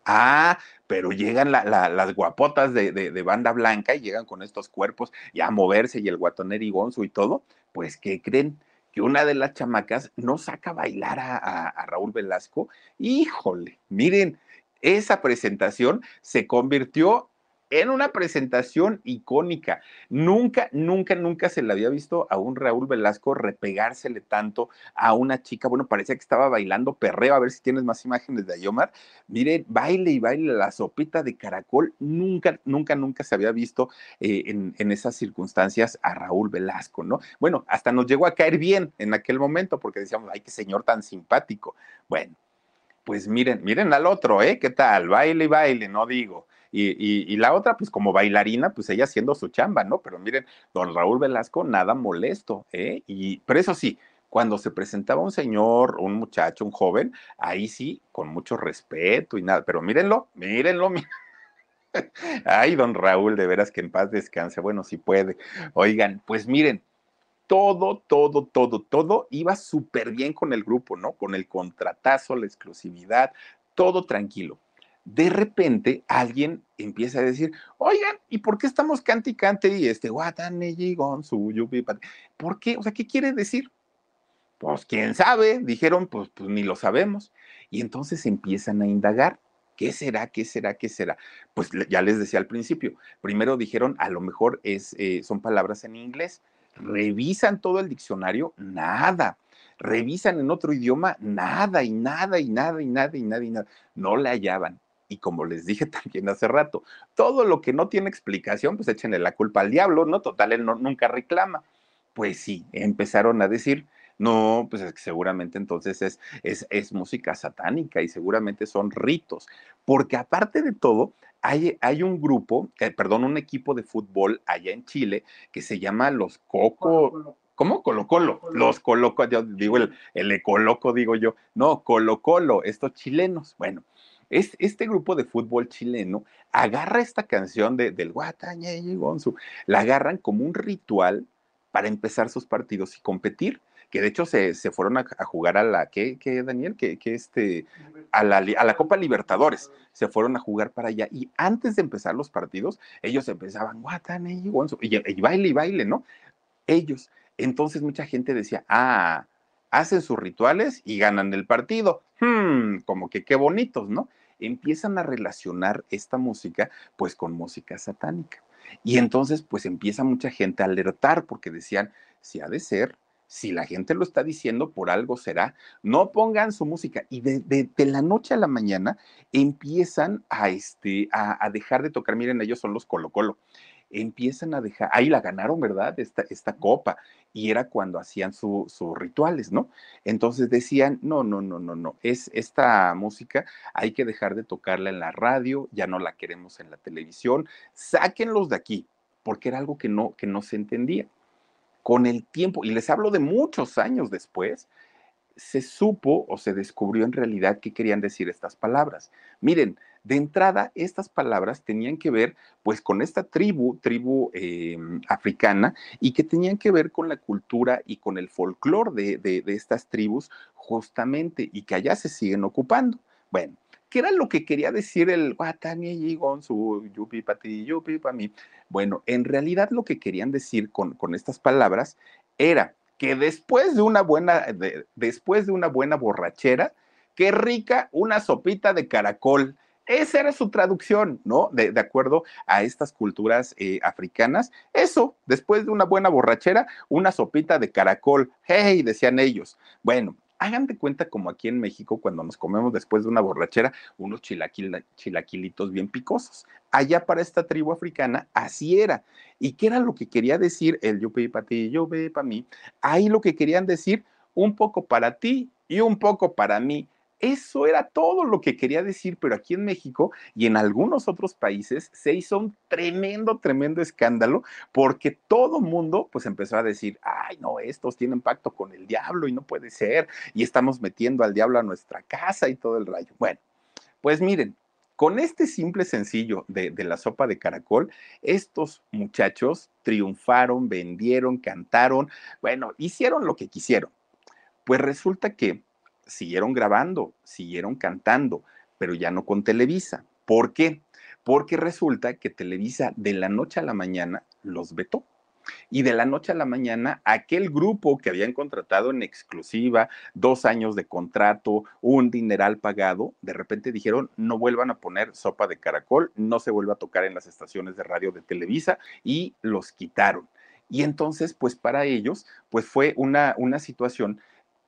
Ah, pero llegan la, la, las guapotas de, de, banda blanca y llegan con estos cuerpos y a moverse y el guatoner y gonzo y todo. Pues, ¿qué creen? Que una de las chamacas no saca a bailar a, a, a Raúl Velasco. Híjole, miren, esa presentación se convirtió en una presentación icónica. Nunca, nunca, nunca se le había visto a un Raúl Velasco repegársele tanto a una chica. Bueno, parecía que estaba bailando perreo. A ver si tienes más imágenes de Ayomar. Mire, baile y baile la sopita de caracol. Nunca, nunca, nunca se había visto eh, en, en, esas circunstancias a Raúl Velasco, ¿no? Bueno, hasta nos llegó a caer bien en aquel momento porque decíamos, ay, qué señor tan simpático. Bueno, pues miren, miren al otro, ¿eh? ¿Qué tal? Baile y baile, no digo. Y, la otra, pues como bailarina, pues ella haciendo su chamba, ¿no? Pero miren, don Raúl Velasco, nada molesto, ¿eh? Y, pero eso sí, cuando se presentaba un señor, un muchacho, un joven, ahí sí, con mucho respeto y nada, pero mírenlo, mírenlo, mírenlo. Ay, don Raúl, de veras que en paz descanse. Bueno, si puede. Oigan, pues miren, todo, todo, todo, todo iba súper bien con el grupo, ¿no? Con el contratazo, la exclusividad, todo tranquilo de repente alguien empieza a decir, oigan, ¿y por qué estamos cante y cante y este ¿Por qué? O sea, ¿qué quiere decir? Pues quién sabe, dijeron, pues, pues ni lo sabemos. Y entonces empiezan a indagar. ¿Qué será? ¿Qué será? ¿Qué será? Pues ya les decía al principio. Primero dijeron, a lo mejor es, eh, son palabras en inglés. Revisan todo el diccionario, nada revisan en otro idioma, nada y nada y nada y nada y nada y nada. No la hallaban. Y como les dije también hace rato, todo lo que no tiene explicación, pues échenle la culpa al diablo, ¿no? Total, él no, nunca reclama. Pues sí, empezaron a decir, no, pues es que seguramente entonces es, es, es música satánica y seguramente son ritos, porque aparte de todo, hay, hay, un grupo, eh, perdón, un equipo de fútbol allá en Chile que se llama los Coco. Colo, ¿Cómo? Colo Colo. Los Colo yo digo el, el Ecoloco, digo yo. No, Colo Colo, estos chilenos. Bueno, es, este grupo de fútbol chileno agarra esta canción de, del Guataña y Gonzu, la agarran como un ritual para empezar sus partidos y competir que de hecho se, se fueron a, jugar a la, ¿qué, qué Daniel? Que, este, a la, a la Copa Libertadores, se fueron a jugar para allá y antes de empezar los partidos, ellos empezaban, Guatane y Gonzo, y, y baile y baile, ¿no? Ellos. Entonces mucha gente decía, ah, hacen sus rituales y ganan el partido. Hmm, como que qué bonitos, ¿no? Empiezan a relacionar esta música pues con música satánica. Y entonces pues empieza mucha gente a alertar porque decían, si ha de ser, si la gente lo está diciendo, por algo será, no pongan su música. Y de, de, de la noche a la mañana empiezan a, este, a, a, dejar de tocar, miren, ellos son los Colo Colo, empiezan a dejar, ahí la ganaron, ¿verdad? Esta, esta copa, y era cuando hacían sus su rituales, ¿no? Entonces decían, no, no, no, no, no, es esta música, hay que dejar de tocarla en la radio, ya no la queremos en la televisión, sáquenlos de aquí, porque era algo que no, que no se entendía. Con el tiempo, y les hablo de muchos años después, se supo o se descubrió en realidad qué querían decir estas palabras. Miren, de entrada, estas palabras tenían que ver pues con esta tribu, tribu em, africana, y que tenían que ver con la cultura y con el folclore de, estas tribus justamente, y que allá se siguen ocupando. Bueno, ¿qué era lo que quería decir el Guatani su Yupi Pati Yupi mí? Bueno, en realidad lo que querían decir con, con estas palabras era que después de una buena, después de una buena borrachera, qué rica una sopita de caracol. Esa era su traducción, ¿no? De, acuerdo a estas culturas eh, africanas. Eso, después de una buena borrachera, una sopita de caracol. Hey, decían ellos. Bueno, hagan cuenta como aquí en México cuando nos comemos después de una borrachera unos chilaquilitos bien picosos. Allá para esta tribu africana así era. ¿Y qué era lo que quería decir el yo para ti, yo para mí? Ahí lo que querían decir un poco para ti y un poco para mí. Eso era todo lo que quería decir, pero aquí en México y en algunos otros países se hizo un tremendo, tremendo escándalo porque todo mundo pues empezó a decir, ay, no, estos tienen pacto con el diablo y no puede ser, y estamos metiendo al diablo a nuestra casa y todo el rayo. Bueno, pues miren, con este simple sencillo de, de, la sopa de caracol, estos muchachos triunfaron, vendieron, cantaron, bueno, hicieron lo que quisieron. Pues resulta que siguieron grabando, siguieron cantando, pero ya no con Televisa. ¿Por qué? Porque resulta que Televisa de la noche a la mañana los vetó. Y de la noche a la mañana, aquel grupo que habían contratado en exclusiva, dos años de contrato, un dineral pagado, de repente dijeron, no vuelvan a poner sopa de caracol, no se vuelva a tocar en las estaciones de radio de Televisa y los quitaron. Y entonces, pues para ellos, pues fue una, una situación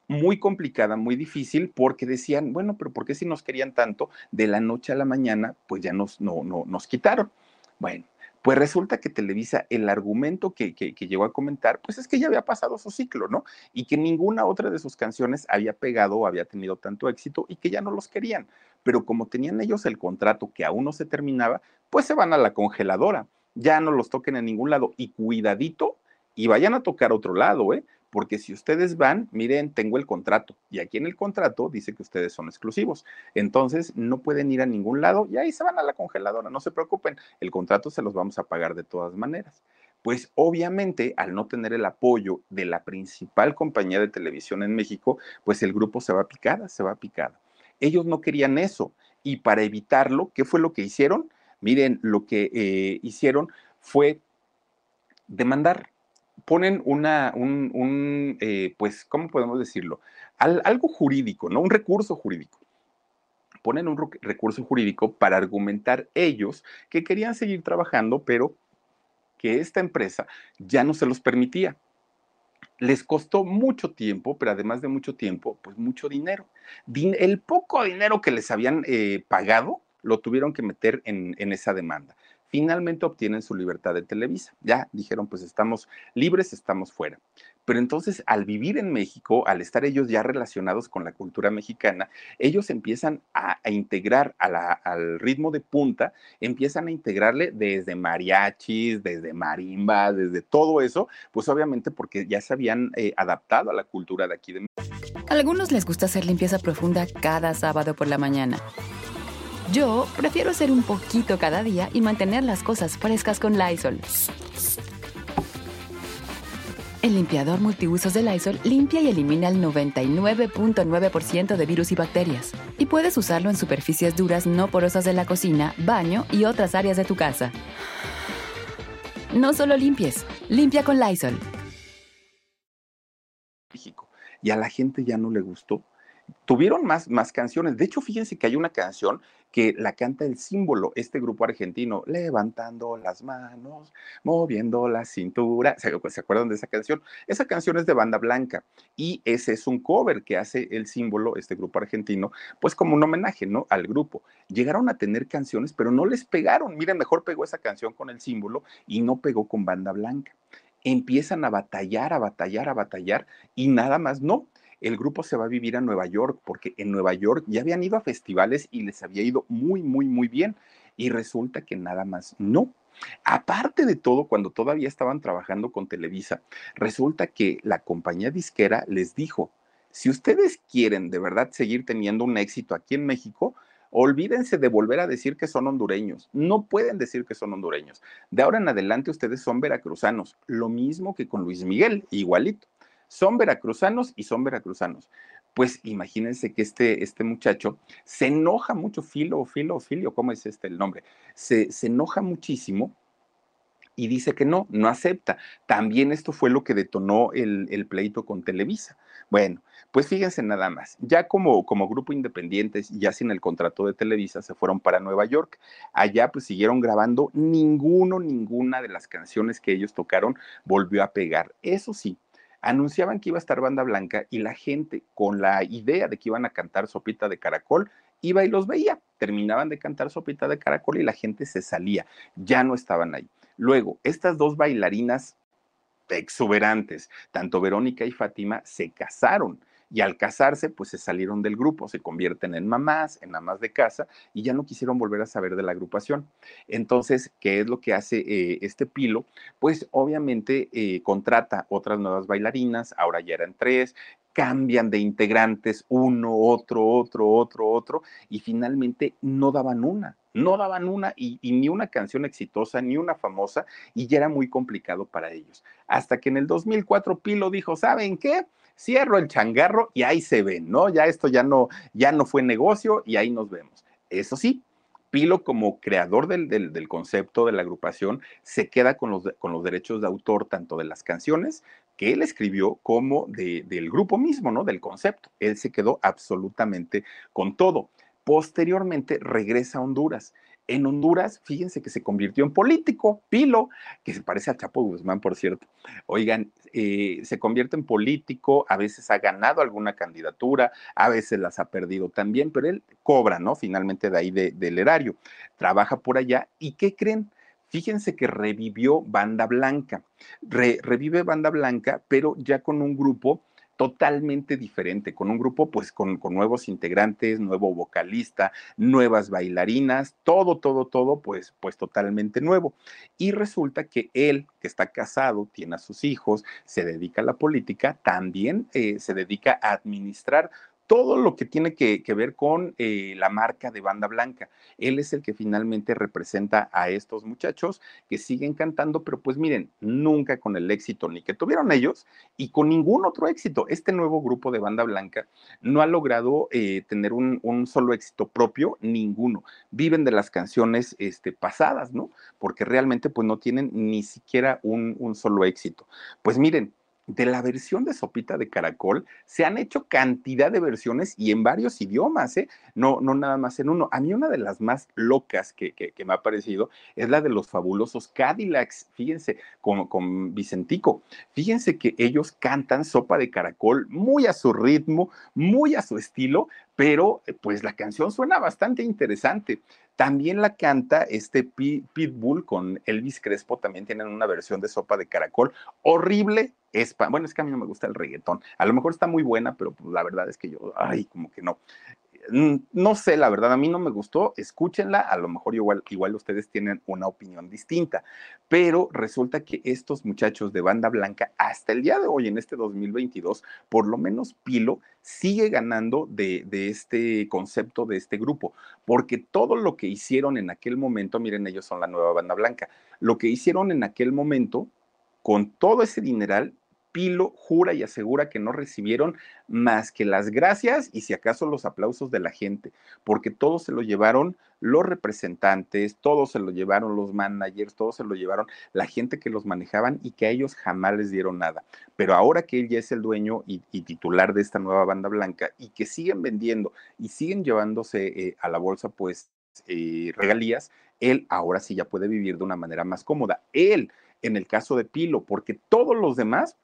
muy complicada, muy difícil, porque decían, bueno, pero ¿por qué si nos querían tanto de la noche a la mañana, pues ya nos, no, no, nos quitaron? Bueno, pues resulta que Televisa, el argumento que, que, llegó a comentar, pues es que ya había pasado su ciclo, ¿no? Y que ninguna otra de sus canciones había pegado o había tenido tanto éxito y que ya no los querían. Pero como tenían ellos el contrato que aún no se terminaba, pues se van a la congeladora. Ya no los toquen en ningún lado y cuidadito y vayan a tocar otro lado, ¿eh? Porque si ustedes van, miren, tengo el contrato y aquí en el contrato dice que ustedes son exclusivos. Entonces no pueden ir a ningún lado y ahí se van a la congeladora, no se preocupen, el contrato se los vamos a pagar de todas maneras. Pues obviamente al no tener el apoyo de la principal compañía de televisión en México, pues el grupo se va picada, se va picada. Ellos no querían eso y para evitarlo, ¿qué fue lo que hicieron? Miren, lo que eh, hicieron fue demandar ponen una, un, eh, pues, ¿cómo podemos decirlo? algo jurídico, ¿no? Un recurso jurídico. Ponen un recurso jurídico para argumentar ellos que querían seguir trabajando, pero que esta empresa ya no se los permitía. Les costó mucho tiempo, pero además de mucho tiempo, pues mucho dinero. el poco dinero que les habían eh, pagado lo tuvieron que meter en, en esa demanda finalmente obtienen su libertad de Televisa. Ya dijeron, pues estamos libres, estamos fuera. Pero entonces, al vivir en México, al estar ellos ya relacionados con la cultura mexicana, ellos empiezan a, integrar al ritmo de punta, empiezan a integrarle desde mariachis, desde marimba, desde todo eso, pues obviamente porque ya se habían eh, adaptado a la cultura de aquí de México. A algunos les gusta hacer limpieza profunda cada sábado por la mañana. Yo prefiero hacer un poquito cada día y mantener las cosas frescas con Lysol. El limpiador multiusos de Lysol limpia y elimina el 99.9% de virus y bacterias. Y puedes usarlo en superficies duras no porosas de la cocina, baño y otras áreas de tu casa. No solo limpies, limpia con Lysol. Y a la gente ya no le gustó tuvieron más, más canciones. De hecho, fíjense que hay una canción que la canta el símbolo, este grupo argentino, levantando las manos, moviendo la cintura. ¿Se, ¿Se, acuerdan de esa canción? Esa canción es de Banda Blanca y ese es un cover que hace el símbolo, este grupo argentino, pues como un homenaje, ¿no? Al grupo. Llegaron a tener canciones, pero no les pegaron. Miren, mejor pegó esa canción con el símbolo y no pegó con Banda Blanca. Empiezan a batallar, a batallar, a batallar y nada más no el grupo se va a vivir a Nueva York, porque en Nueva York ya habían ido a festivales y les había ido muy, muy, muy bien. Y resulta que nada más no. Aparte de todo, cuando todavía estaban trabajando con Televisa, resulta que la compañía disquera les dijo, si ustedes quieren de verdad seguir teniendo un éxito aquí en México, olvídense de volver a decir que son hondureños. No pueden decir que son hondureños. De ahora en adelante ustedes son veracruzanos. Lo mismo que con Luis Miguel, igualito. Son veracruzanos y son veracruzanos. Pues imagínense que este, este muchacho se enoja mucho, Filo, Filo, Filio, ¿cómo es este el nombre? Se, se enoja muchísimo y dice que no, no acepta. También esto fue lo que detonó el, el, pleito con Televisa. Bueno, pues fíjense nada más, ya como, como grupo independientes, ya sin el contrato de Televisa, se fueron para Nueva York. Allá pues siguieron grabando, ninguno, ninguna de las canciones que ellos tocaron volvió a pegar. Eso sí, anunciaban que iba a estar banda blanca y la gente con la idea de que iban a cantar Sopita de Caracol, iba y los veía. Terminaban de cantar Sopita de Caracol y la gente se salía, ya no estaban ahí. Luego, estas dos bailarinas exuberantes, tanto Verónica y Fátima, se casaron y al casarse, pues se salieron del grupo, se convierten en mamás, en mamás de casa y ya no quisieron volver a saber de la agrupación. Entonces, ¿qué es lo que hace eh, este Pilo? Pues obviamente eh, contrata otras nuevas bailarinas, ahora ya eran tres, cambian de integrantes, uno, otro, otro, otro, otro, y finalmente no daban una, no daban una y, y, ni una canción exitosa, ni una famosa, y ya era muy complicado para ellos. Hasta que en el 2004 Pilo dijo, ¿saben qué? Cierro el changarro y ahí se ven, ¿no? Ya esto ya no, ya no fue negocio y ahí nos vemos. Eso sí, Pilo, como creador del, del, del, concepto de la agrupación, se queda con los, con los derechos de autor tanto de las canciones que él escribió como de, del grupo mismo, ¿no? Del concepto. Él se quedó absolutamente con todo. Posteriormente regresa a Honduras en Honduras, fíjense que se convirtió en político, Pilo, que se parece a Chapo Guzmán, por cierto. Oigan, eh, se convierte en político, a veces ha ganado alguna candidatura, a veces las ha perdido también, pero él cobra, ¿no? Finalmente de ahí de, del erario. Trabaja por allá. ¿Y qué creen? Fíjense que revivió Banda Blanca. Re, revive Banda Blanca, pero ya con un grupo totalmente diferente, con un grupo pues con, nuevos integrantes, nuevo vocalista, nuevas bailarinas, todo, todo, todo pues, pues totalmente nuevo. Y resulta que él, que está casado, tiene a sus hijos, se dedica a la política, también eh, se dedica a administrar todo lo que tiene que, ver con eh, la marca de banda blanca. Él es el que finalmente representa a estos muchachos que siguen cantando, pero pues miren, nunca con el éxito ni que tuvieron ellos y con ningún otro éxito. Este nuevo grupo de banda blanca no ha logrado eh, tener un, solo éxito propio, ninguno. Viven de las canciones este, pasadas, ¿no? Porque realmente pues no tienen ni siquiera un solo éxito. Pues miren, de la versión de Sopita de Caracol se han hecho cantidad de versiones y en varios idiomas, ¿eh? No, no nada más en uno. A mí una de las más locas que, me ha parecido es la de los fabulosos Cadillacs, fíjense, con, con, Vicentico. Fíjense que ellos cantan Sopa de Caracol muy a su ritmo, muy a su estilo, pero pues la canción suena bastante interesante. También la canta este Pitbull con Elvis Crespo, también tienen una versión de Sopa de Caracol, horrible, es, bueno, es que a mí no me gusta el reggaetón, a lo mejor está muy buena, pero pues, la verdad es que yo, ay, como que no. No sé, la verdad, a mí no me gustó, escúchenla, a lo mejor igual, igual ustedes tienen una opinión distinta, pero resulta que estos muchachos de banda blanca, hasta el día de hoy, en este 2022, por lo menos Pilo sigue ganando de, de este concepto de este grupo, porque todo lo que hicieron en aquel momento, miren, ellos son la nueva banda blanca, lo que hicieron en aquel momento, con todo ese dineral, Pilo jura y asegura que no recibieron más que las gracias y si acaso los aplausos de la gente, porque todo se lo llevaron los representantes, todo se lo llevaron los managers, todo se lo llevaron la gente que los manejaban y que a ellos jamás les dieron nada. Pero ahora que él ya es el dueño y, y titular de esta nueva banda blanca y que siguen vendiendo y siguen llevándose eh, a la bolsa pues eh, regalías, él ahora sí ya puede vivir de una manera más cómoda. Él, en el caso de Pilo, porque todos los demás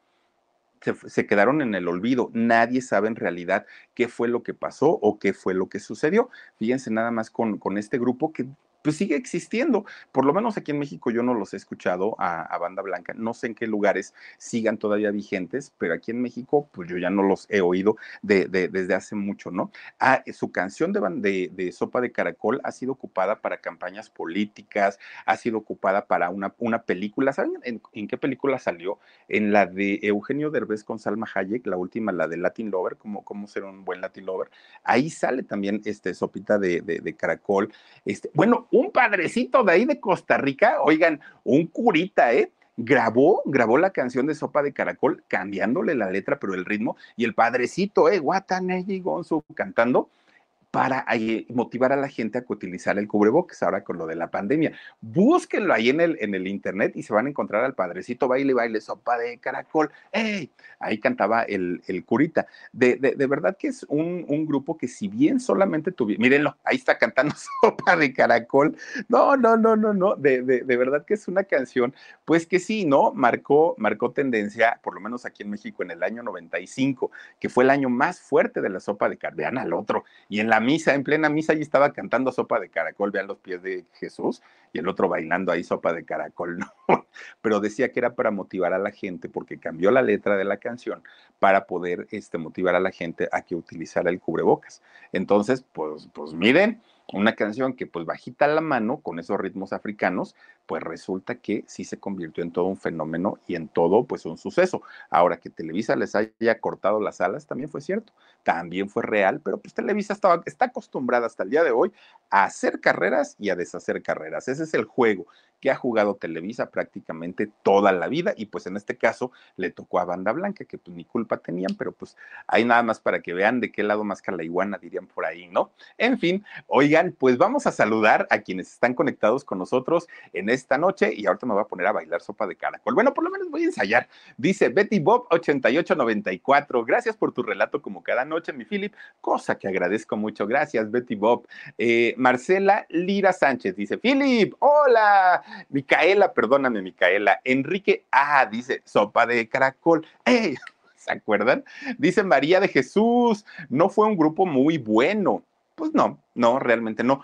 se, quedaron en el olvido. Nadie sabe en realidad qué fue lo que pasó o qué fue lo que sucedió. Fíjense nada más con, con este grupo que pues sigue existiendo. Por lo menos aquí en México yo no los he escuchado a, Banda Blanca. No sé en qué lugares sigan todavía vigentes, pero aquí en México, pues yo ya no los he oído desde hace mucho, ¿no? Ah, su canción de, de, Sopa de Caracol ha sido ocupada para campañas políticas, ha sido ocupada para una, película. ¿Saben en, qué película salió? En la de Eugenio Derbez con Salma Hayek, la última, la de Latin Lover, como cómo ser un buen Latin Lover. Ahí sale también este Sopita de, de Caracol. Este, bueno, un padrecito de ahí de Costa Rica, oigan, un curita, ¿eh? grabó, grabó la canción de Sopa de Caracol, cambiándole la letra, pero el ritmo, y el padrecito, eh, Guataneji Gonzo, cantando, para motivar a la gente a que utilizara el cubrebocas ahora con lo de la pandemia. Búsquenlo ahí en el, en el internet y se van a encontrar al padrecito baile, baile, sopa de caracol. ¡Ey! Ahí cantaba el, el curita. De, de, verdad que es un, un, grupo que si bien solamente tuviera, mírenlo, ahí está cantando sopa de caracol. No, no, no, no, no. De, de, verdad que es una canción, pues que sí, ¿no? Marcó, marcó tendencia, por lo menos aquí en México en el año 95, que fue el año más fuerte de la sopa de caracol. Al otro. Y en la misa, en plena misa, y estaba cantando sopa de caracol, vean los pies de Jesús, y el otro bailando ahí sopa de caracol, ¿no? Pero decía que era para motivar a la gente, porque cambió la letra de la canción para poder este, motivar a la gente a que utilizara el cubrebocas. Entonces, pues, pues miren, una canción que pues bajita la mano con esos ritmos africanos, pues resulta que sí se convirtió en todo un fenómeno y en todo pues un suceso. Ahora que Televisa les haya cortado las alas también fue cierto, también fue real, pero pues Televisa estaba, está acostumbrada hasta el día de hoy a hacer carreras y a deshacer carreras. Ese es el juego que ha jugado Televisa prácticamente toda la vida y pues en este caso le tocó a Banda Blanca, que pues ni culpa tenían, pero pues hay nada más para que vean de qué lado más que iguana dirían por ahí, ¿no? En fin, oigan, pues vamos a saludar a quienes están conectados con nosotros en esta noche y ahorita me voy a poner a bailar sopa de caracol. Bueno, por lo menos voy a ensayar. Dice Betty Bob 8894, gracias por tu relato como cada noche, mi Philip, cosa que agradezco mucho. Gracias, Betty Bob. Eh, Marcela Lira Sánchez dice, Philip, hola, Micaela, perdóname, Micaela. Enrique, ah, dice, sopa de caracol. ¡Ey! ¿Se acuerdan? Dice María de Jesús, no fue un grupo muy bueno. Pues no, no, realmente no.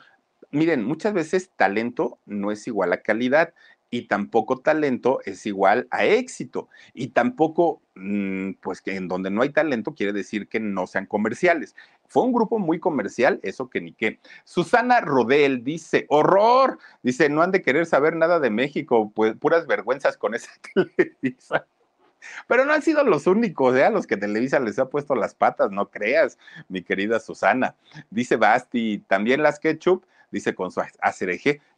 Miren, muchas veces talento no es igual a calidad y tampoco talento es igual a éxito. Y tampoco, mm, pues que en donde no hay talento quiere decir que no sean comerciales. Fue un grupo muy comercial, eso que ni qué. Susana Rodel dice, horror, dice, no han de querer saber nada de México, pues puras vergüenzas con esa Televisa. Pero no han sido los únicos, ¿eh? A los que Televisa les ha puesto las patas, no creas, mi querida Susana. Dice Basti, también las ketchup, dice con su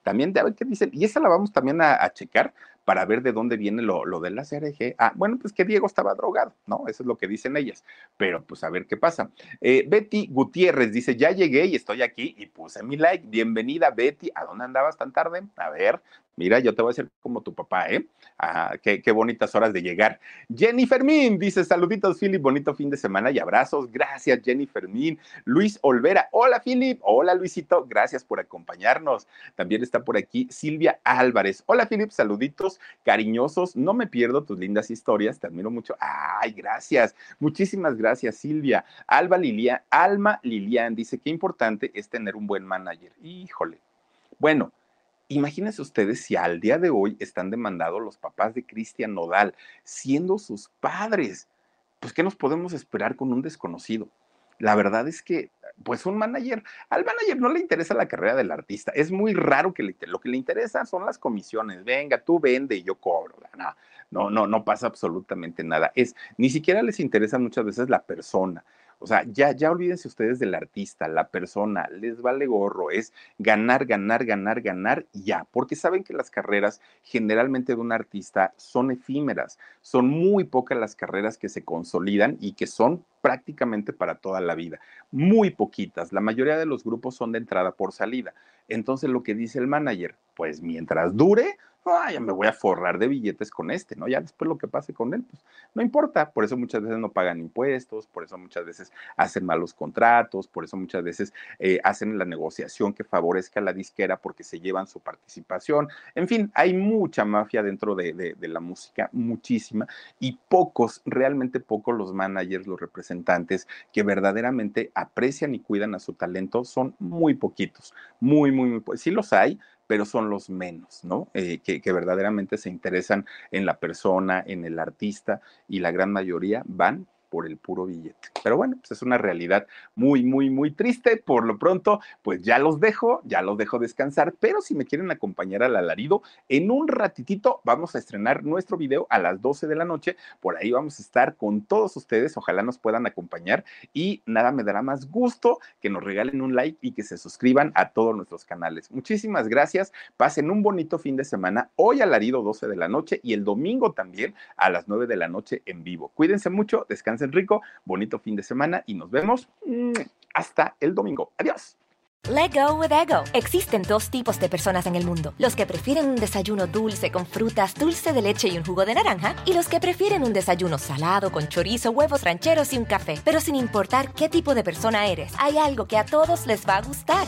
también, a ver qué dicen, y esa la vamos también a, checar para ver de dónde viene lo, lo del ACRG. Ah, bueno, pues que Diego estaba drogado, ¿no? Eso es lo que dicen ellas, pero pues a ver qué pasa. Eh, Betty Gutiérrez dice, ya llegué y estoy aquí y puse mi like. Bienvenida, Betty. ¿A dónde andabas tan tarde? A ver, Mira, yo te voy a hacer como tu papá, ¿eh? Ah, qué, bonitas horas de llegar. Jenny Fermín dice: Saluditos, Philip, bonito fin de semana y abrazos. Gracias, Jenny Fermín. Luis Olvera, hola, Philip. Hola, Luisito. Gracias por acompañarnos. También está por aquí Silvia Álvarez. Hola, Philip, saluditos cariñosos. No me pierdo tus lindas historias. Te admiro mucho. Ay, gracias. Muchísimas gracias, Silvia. Alba Lilia, Alma Lilian dice: Qué importante es tener un buen manager. Híjole. Bueno Imagínense ustedes si al día de hoy están demandados los papás de Cristian Nodal, siendo sus padres. Pues, ¿qué nos podemos esperar con un desconocido? La verdad es que, pues un manager, al manager no le interesa la carrera del artista. Es muy raro que lo que le interesa son las comisiones. Venga, tú vende y yo cobro. No, no, no, no pasa absolutamente nada. Es, ni siquiera les interesa muchas veces la persona. O sea, ya, ya olvídense ustedes del artista, la persona, les vale gorro, es ganar, ganar, ganar, ganar ya, porque saben que las carreras generalmente de un artista son efímeras, son muy pocas las carreras que se consolidan y que son prácticamente para toda la vida, muy poquitas, la mayoría de los grupos son de entrada por salida. Entonces lo que dice el manager, pues mientras dure, ah, ya me voy a forrar de billetes con este, ¿no? Ya después lo que pase con él, pues no importa, por eso muchas veces no pagan impuestos, por eso muchas veces hacen malos contratos, por eso muchas veces eh, hacen la negociación que favorezca a la disquera porque se llevan su participación. En fin, hay mucha mafia dentro de, de la música, muchísima, y pocos, realmente pocos los managers, los representantes que verdaderamente aprecian y cuidan a su talento son muy poquitos, muy, muy, muy, sí los hay, pero son los menos, ¿no? Eh, que, que verdaderamente se interesan en la persona, en el artista, y la gran mayoría van por el puro billete. Pero bueno, pues es una realidad muy, muy, muy triste. Por lo pronto, pues ya los dejo, ya los dejo descansar, pero si me quieren acompañar al alarido, en un ratitito vamos a estrenar nuestro video a las 12 de la noche. Por ahí vamos a estar con todos ustedes. Ojalá nos puedan acompañar y nada me dará más gusto que nos regalen un like y que se suscriban a todos nuestros canales. Muchísimas gracias. Pasen un bonito fin de semana. Hoy alarido 12 de la noche y el domingo también a las 9 de la noche en vivo. Cuídense mucho, descansen rico, bonito fin de semana y nos vemos mm, hasta el domingo. Adiós. Let go with ego. Existen dos tipos de personas en el mundo: los que prefieren un desayuno dulce con frutas, dulce de leche y un jugo de naranja, y los que prefieren un desayuno salado con chorizo, huevos rancheros y un café. Pero sin importar qué tipo de persona eres, hay algo que a todos les va a gustar.